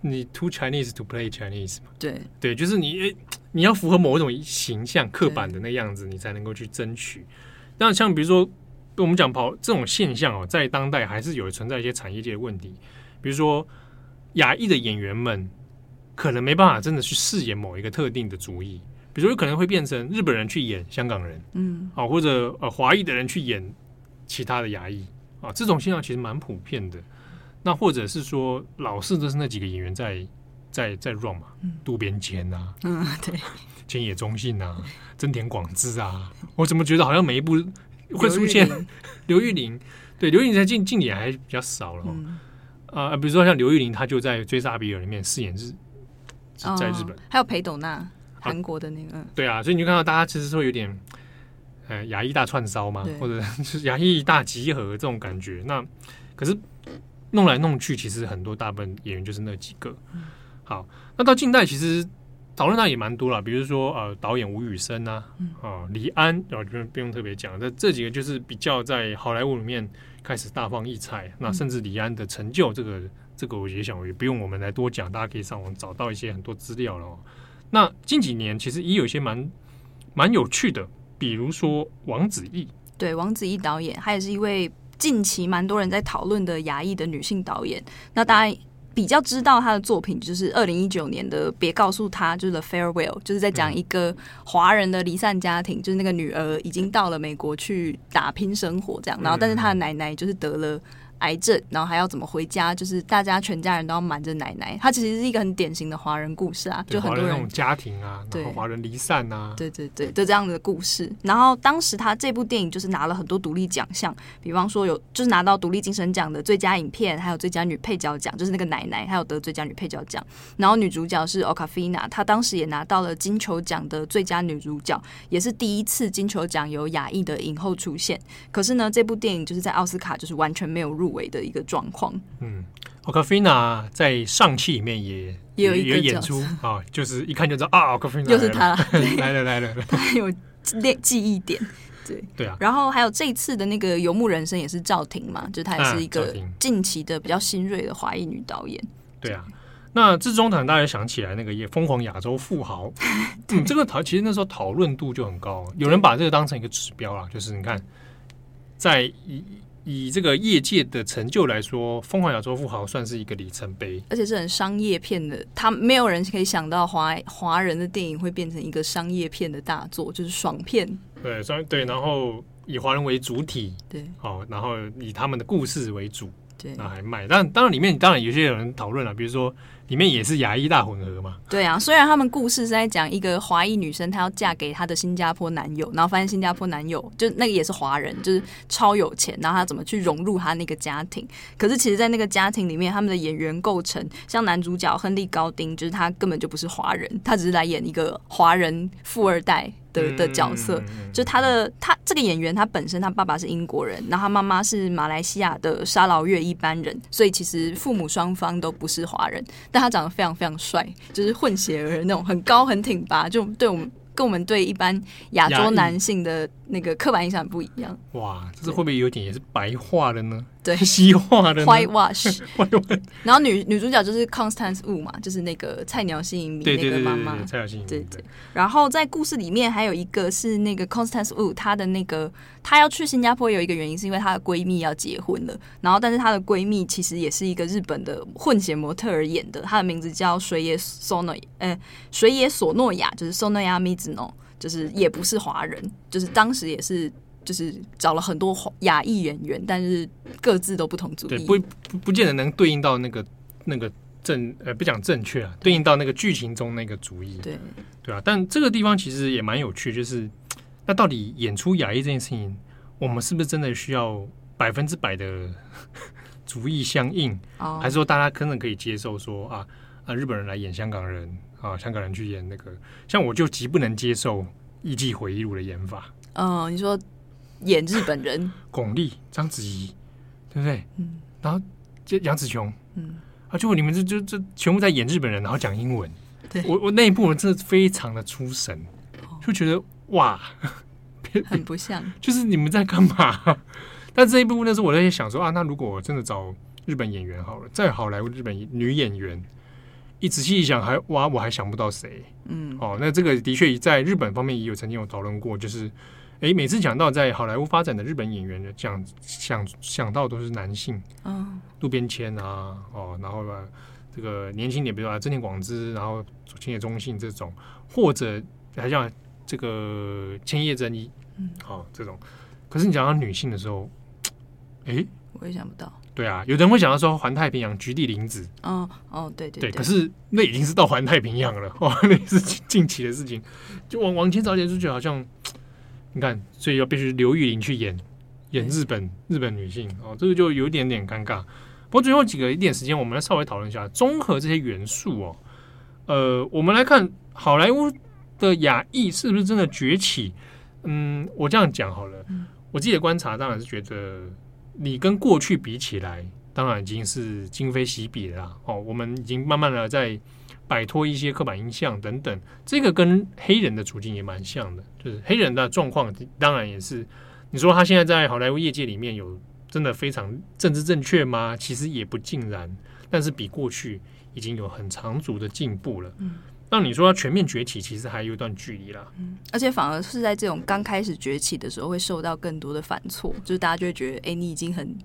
你 too Chinese to play Chinese 嘛？对对，就是你你要符合某一种形象刻板的那样子，你才能够去争取。那像比如说，我们讲跑这种现象哦，在当代还是有存在一些产业界的问题。比如说，亚裔的演员们可能没办法真的去饰演某一个特定的族裔，比如说有可能会变成日本人去演香港人，嗯，啊，或者呃华裔的人去演其他的亚裔啊，这种现象其实蛮普遍的。那或者是说，老是都是那几个演员在在在 run 嘛，嗯、渡边谦啊，嗯，对，千野中信啊，真田广之啊，我怎么觉得好像每一部会出现 (laughs) 刘玉玲？对，刘玉玲在近近年还比较少了，嗯、啊，比如说像刘玉玲，她就在《追杀比尔》里面饰演日，在日本，哦、还有裴斗娜，韩国的那个，对啊，所以你就看到大家其实说有点，呃，亚裔大串烧嘛，或者是亚裔大集合这种感觉，那可是。弄来弄去，其实很多大部分演员就是那几个。好，那到近代其实讨论那也蛮多了，比如说呃，导演吴宇森啊，啊李安，然后不用不用特别讲，这这几个就是比较在好莱坞里面开始大放异彩。那甚至李安的成就，这个这个我也想也不用我们来多讲，大家可以上网找到一些很多资料了。那近几年其实也有一些蛮蛮有趣的，比如说王子异，对，王子异导演，他也是一位。近期蛮多人在讨论的亚裔的女性导演，那大家比较知道她的作品就是二零一九年的《别告诉她》，就是《The Farewell》，就是在讲一个华人的离散家庭，就是那个女儿已经到了美国去打拼生活这样，然后但是她的奶奶就是得了癌症，然后还要怎么回家，就是大家全家人都要瞒着奶奶。它其实是一个很典型的华人故事啊，就很多人家庭啊，然后华人离散啊，对对对，就这样的故事。然后当时他这部电影就是拿了很多独立奖项，比方说有就是拿到独立精神奖的最佳影片，还有最佳女配角奖，就是那个奶奶，还有得最佳女配角奖。然后女主角是 Awkwafina，她当时也拿到了金球奖的最佳女主角，也是第一次金球奖有亚裔的影后出现。可是呢，这部电影就是在奥斯卡就是完全没有入围的一个状况。嗯，Awkwafina 在上期里面也也有一个演出啊，就是一看就知道啊，Awkwafina 又是他来了来了，他很 (laughs) (laughs) 有记记忆点。对对啊，然后还有这一次的那个《游牧人生》也是赵婷嘛，就她也是一个近期的比较新锐的华裔女导演。对啊。那这中呢，大家想起来那个也疯狂亚洲富豪，(laughs) 嗯，这个讨其实那时候讨论度就很高，有人把这个当成一个指标啦，就是你看，在以以这个业界的成就来说，疯狂亚洲富豪算是一个里程碑，而且是很商业片的，他没有人可以想到华华人的电影会变成一个商业片的大作，就是爽片，对，商对，然后以华人为主体，对，好，然后以他们的故事为主，对，那还卖，但当然里面当然有些有人讨论了，比如说。里面也是亚裔大混合嘛？对啊，虽然他们故事是在讲一个华裔女生，她要嫁给她的新加坡男友，然后发现新加坡男友就那个也是华人，就是超有钱，然后她怎么去融入她那个家庭？可是其实，在那个家庭里面，他们的演员构成，像男主角亨利高丁，就是他根本就不是华人，他只是来演一个华人富二代。的的角色，就他的他这个演员，他本身他爸爸是英国人，然后他妈妈是马来西亚的沙劳越一般人，所以其实父母双方都不是华人，但他长得非常非常帅，就是混血儿那种，很高很挺拔，就对我们跟我们对一般亚洲男性的那个刻板印象不一样。哇，这是会不会有点也是白化了呢？对，(laughs) 西化的 whitewash，(laughs) 然后女女主角就是 Constance Wu 嘛，就是那个菜鸟新移民那个妈妈，菜鸟新移民。对对。然后在故事里面还有一个是那个 Constance Wu，她的那个她要去新加坡有一个原因是因为她的闺蜜要结婚了，然后但是她的闺蜜其实也是一个日本的混血模特儿演的，她的名字叫水野索诺，呃，水野索诺亚，就是 Sonoya Mizuno，就是也不是华人，就是当时也是。就是找了很多亚裔演员，但是各自都不同主义，对，不不不见得能对应到那个那个正呃不讲正确啊，对。应到那个剧情中那个主义，对。对啊。但这个地方其实也蛮有趣，就是那到底演出亚裔这件事情，我们是不是真的需要百分之百的主义相应，哦，还是说大家可能可以接受说啊啊日本人来演香港人啊，香港人去演那个，像我就极不能接受《艺伎回忆录》的演法，嗯、哦，你说。演日本人，(laughs) 巩俐、章子怡，对不对？嗯，然后这杨紫琼，嗯，啊，就你们这就这全部在演日本人，然后讲英文。对，我我那一部我真的非常的出神，就觉得哇，(laughs) 很不像，(laughs) 就是你们在干嘛？但这一部分那时候我在想说啊，那如果我真的找日本演员好了，在好莱坞日本女演员，一仔细一想还哇，我还想不到谁。嗯，哦，那这个的确在日本方面也有曾经有讨论过，就是。哎，每次讲到在好莱坞发展的日本演员，讲想想到都是男性，嗯，渡边谦啊，哦，然后呢，这个年轻点，比如说真田广之，然后千叶中信这种，或者还像这个千叶真一，嗯，好、哦、这种。可是你讲到女性的时候，哎，我也想不到。对啊，有人会想到说环太平洋菊地凛子，哦哦，对对对，可是那已经是到环太平洋了，(laughs) 哦，那是近期的事情，就往往前找点出去，好像。你看，所以要必须刘玉玲去演演日本日本女性哦，这个就有一点点尴尬。不过最后几个一点时间，我们来稍微讨论一下，综合这些元素哦。呃，我们来看好莱坞的亚裔是不是真的崛起？嗯，我这样讲好了。我自己的观察当然是觉得，你跟过去比起来，当然已经是今非昔比了哦。我们已经慢慢的在。摆脱一些刻板印象等等，这个跟黑人的处境也蛮像的，就是黑人的状况，当然也是你说他现在在好莱坞业界里面有真的非常政治正确吗？其实也不尽然，但是比过去已经有很长足的进步了。嗯，那你说要全面崛起，其实还有一段距离啦。嗯，而且反而是在这种刚开始崛起的时候，会受到更多的反挫，就是大家就会觉得，哎，你已经很。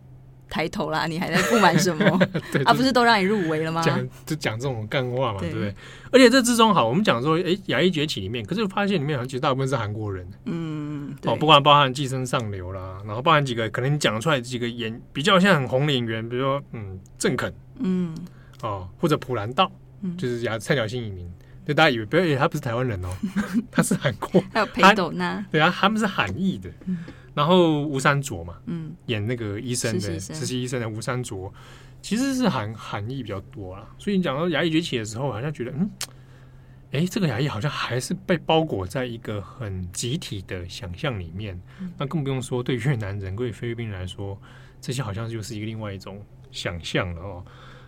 抬头啦，你还在不满什么？(laughs) 对，啊，不是都让你入围了吗？讲就讲这种干话嘛，对，不对？而且这之中，好，我们讲说，哎，亚裔崛起里面，可是发现里面好像其实大部分是韩国人，嗯，哦，不管包含寄生上流啦，然后包含几个可能你讲出来几个演比较像很红的演员，比如说嗯，郑肯，嗯，哦，或者普兰道，嗯，就是亚菜鸟新移民，就大家以为不要，他不是台湾人哦，(laughs) 他是韩国，(laughs) 还有裴斗娜，对啊，他们是韩裔的。嗯然后吴山卓嘛，嗯，演那个医生的实习医生的吴山卓，其实是韩韩裔比较多啦。所以你讲到牙医崛起的时候，好像觉得，嗯，哎，这个牙医好像还是被包裹在一个很集体的想象里面。嗯、那更不用说对越南人、对菲律宾人来说，这些好像就是一个另外一种想象了哦。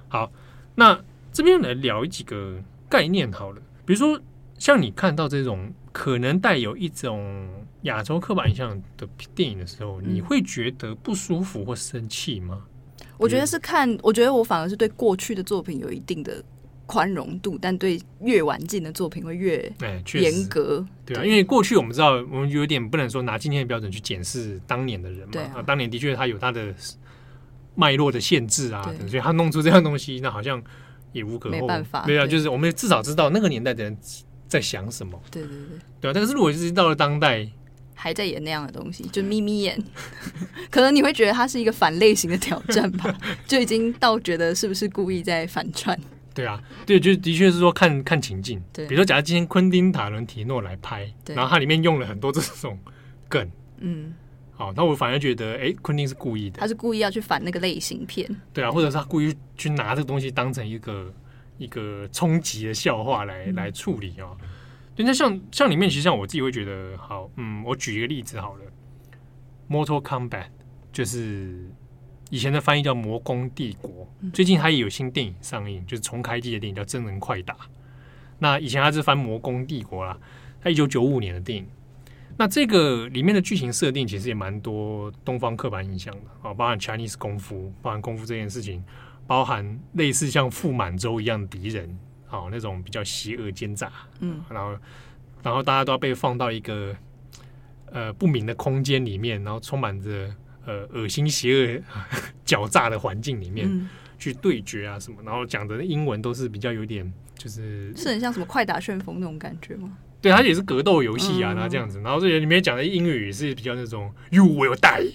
好，那这边来聊几个概念好了，比如说像你看到这种可能带有一种。亚洲刻板印象的电影的时候，你会觉得不舒服或生气吗？我觉得是看，我觉得我反而是对过去的作品有一定的宽容度，但对越晚近的作品会越哎严格，对啊，因为过去我们知道，我们有点不能说拿今天的标准去检视当年的人嘛，啊，当年的确他有他的脉络的限制啊，所以他弄出这样东西，那好像也无可厚。非，没办法，对啊，就是我们至少知道那个年代的人在想什么，对对对，对啊，但是如果就是到了当代。还在演那样的东西，就眯眯眼，可能你会觉得它是一个反类型的挑战吧，(laughs) 就已经到觉得是不是故意在反串？对啊，对，就的确是说看看情境，对，比如说假如今天昆汀塔伦提诺来拍，然后它里面用了很多这种梗，嗯，好，那我反而觉得，哎，昆汀是故意的，他是故意要去反那个类型片，对啊，或者是他故意去拿这个东西当成一个一个冲击的笑话来、嗯、来处理哦。对，那像像里面，其实像我自己会觉得好，嗯，我举一个例子好了，《Mortal Kombat》就是以前的翻译叫《魔宫帝国》，最近它也有新电影上映，就是重开机的电影叫《真人快打》。那以前它是翻《魔宫帝国》啦，它一九九五年的电影。那这个里面的剧情设定其实也蛮多东方刻板印象的啊，包含 Chinese 功夫，包含功夫这件事情，包含类似像傅满洲一样的敌人。啊，那种比较邪恶奸诈，嗯，然后，然后大家都要被放到一个呃不明的空间里面，然后充满着呃恶心、邪恶、(laughs) 狡诈的环境里面、嗯、去对决啊什么，然后讲的英文都是比较有点就是是很像什么快打旋风那种感觉吗？对，它也是格斗游戏啊，然后这样子，然后这里面讲的英语也是比较那种 “You will die”。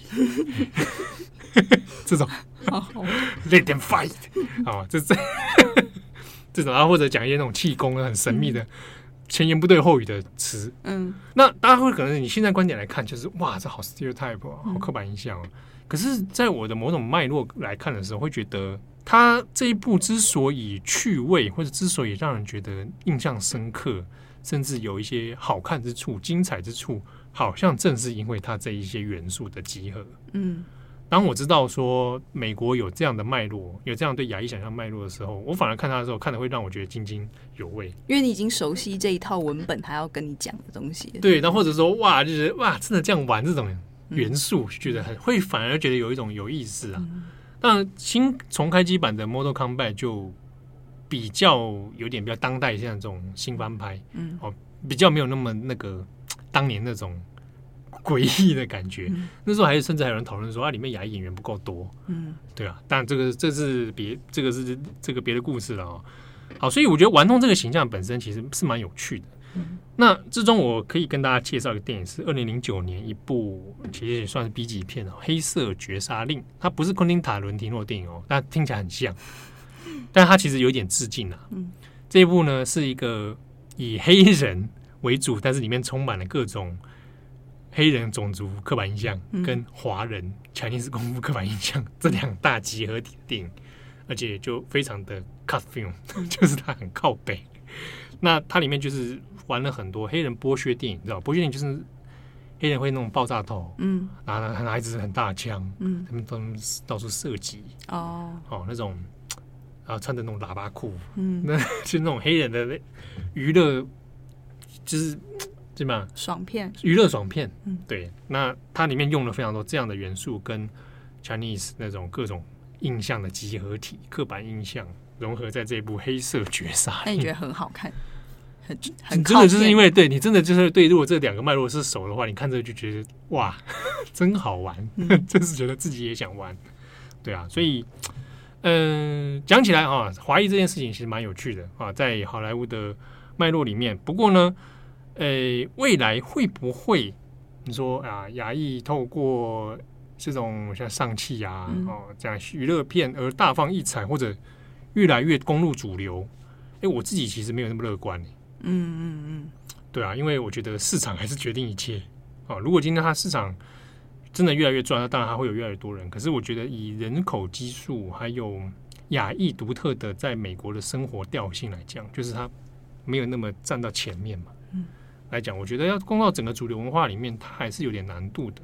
(laughs) 这种，(laughs) Let them fight，(laughs) 啊，这这。这种啊，或者讲一些那种气功很神秘的、前言不对后语的词，嗯，那大家会可能你现在观点来看，就是哇，这好 stereotype，好刻板印象哦。可是，在我的某种脉络来看的时候，会觉得他这一部之所以趣味，或者之所以让人觉得印象深刻，甚至有一些好看之处、精彩之处，好像正是因为它这一些元素的集合，嗯。当我知道说美国有这样的脉络，有这样对亚裔想象脉络的时候，我反而看他的时候，看的会让我觉得津津有味，因为你已经熟悉这一套文本，他要跟你讲的东西。对，那或者说哇，就是哇，真的这样玩这种元素，嗯、觉得很会，反而觉得有一种有意思啊。当然、嗯，新重开机版的《Mortal Combat》就比较有点比较当代，像这种新翻拍，嗯，哦，比较没有那么那个 (tsk) 当年那种。诡异的感觉，嗯、那时候还是甚至还有人讨论说啊，里面亚裔演员不够多，嗯，对啊，但这个这是别这个是这个别的故事了啊、哦。好，所以我觉得顽童这个形象本身其实是蛮有趣的。嗯、那之中我可以跟大家介绍一个电影，是二零零九年一部其实也算是 B 级片哦，《黑色绝杀令》。它不是昆汀塔伦提诺电影哦，但听起来很像，但它其实有一点致敬啊。嗯，这一部呢是一个以黑人为主，但是里面充满了各种。黑人种族刻板印象跟华人强尼斯功夫刻板印象 (laughs) 这两大集合体的电影，而且就非常的 cut film，就是它很靠北。那它里面就是玩了很多黑人剥削电影，你知道剥削电影就是黑人会那种爆炸头，嗯，然后拿一支很大的枪，嗯，他们都到处射击，哦，哦那种，然后穿着那种喇叭裤，嗯，(laughs) 那就那种黑人的 (laughs) 娱乐，就是。对吗？爽片，娱乐爽片，嗯，对。那它里面用了非常多这样的元素，跟 Chinese 那种各种印象的集合体、刻板印象融合在这一部《黑色绝杀》。那你觉得很好看？很很真的就是因为对你真的就是对，如果这两个脉络是熟的话，你看这个就觉得哇，真好玩，嗯、(laughs) 真是觉得自己也想玩。对啊，所以嗯，讲起来啊，华裔这件事情其实蛮有趣的啊，在好莱坞的脉络里面。不过呢，呃，未来会不会你说啊，亚裔透过这种像上气啊，嗯、哦这样娱乐片而大放异彩，或者越来越攻入主流？哎，我自己其实没有那么乐观。嗯嗯嗯，对啊，因为我觉得市场还是决定一切啊。如果今天它市场真的越来越赚，那当然还会有越来越多人。可是我觉得以人口基数还有亚裔独特的在美国的生活调性来讲，就是它没有那么站到前面嘛。嗯，来讲，我觉得要攻到整个主流文化里面，它还是有点难度的。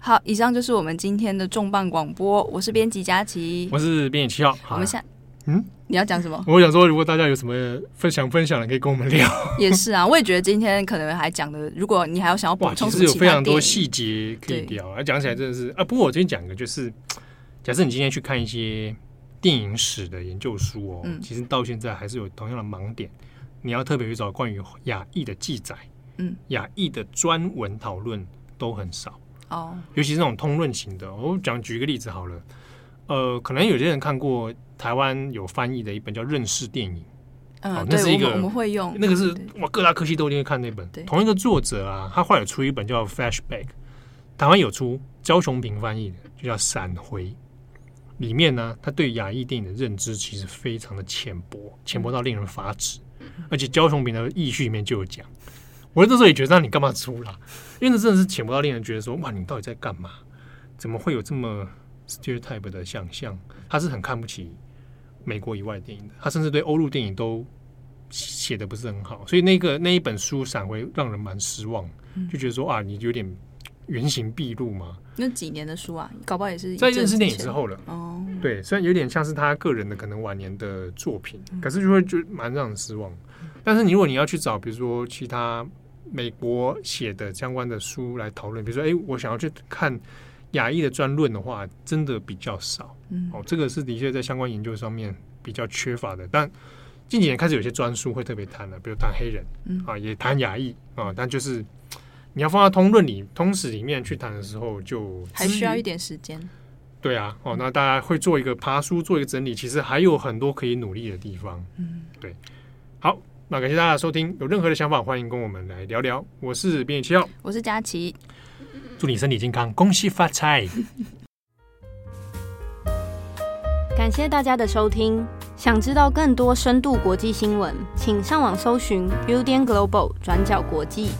好，以上就是我们今天的重磅广播。我是编辑佳琪，我是编辑七号。我们下。嗯，你要讲什么？我想说，如果大家有什么分享分享的，可以跟我们聊。也是啊，我也觉得今天可能还讲的，如果你还要想要补充什么，其实有非常多细节可以聊。啊，讲起来真的是啊。不过我今天讲一个，就是假设你今天去看一些电影史的研究书哦，嗯、其实到现在还是有同样的盲点。你要特别去找关于亚裔的记载，嗯，亚裔的专文讨论都很少哦，尤其是那种通论型的。我讲举一个例子好了。呃，可能有些人看过台湾有翻译的一本叫《认识电影》，嗯，哦、那是一个我们，会用，那个是哇，各大科系都一定会看那本。同一个作者啊，他后来有出一本叫《Flashback》，台湾有出焦雄平翻译的，就叫《闪回》。里面呢，他对亚裔电影的认知其实非常的浅薄，浅薄到令人发指。嗯、而且焦雄平的译序里面就有讲，我那时候也觉得，那你干嘛出啦？因为那真的是浅薄到令人觉得说，哇，你到底在干嘛？怎么会有这么？stereotype 的想象，他是很看不起美国以外的电影的，他甚至对欧陆电影都写的不是很好，所以那个那一本书闪回让人蛮失望，就觉得说啊，你有点原形毕露嘛。那几年的书啊，搞不好也是在认识电影之后了哦。对，虽然有点像是他个人的可能晚年的作品，可是就会就蛮让人失望。但是你如果你要去找，比如说其他美国写的相关的书来讨论，比如说哎，我想要去看。亚裔的专论的话，真的比较少。嗯，哦，这个是的确在相关研究上面比较缺乏的。但近几年开始有些专书会特别谈了，比如谈黑人，嗯啊，也谈亚裔啊。但就是你要放在通论里、通史里面去谈的时候，就还需要一点时间。对啊，哦，那大家会做一个爬书，做一个整理，其实还有很多可以努力的地方。嗯，对。好，那感谢大家的收听。有任何的想法，欢迎跟我们来聊聊。我是编辑七号，我是佳琪。祝你身体健康，恭喜发财！(laughs) 感谢大家的收听。想知道更多深度国际新闻，请上网搜寻 Udan Global 转角国际。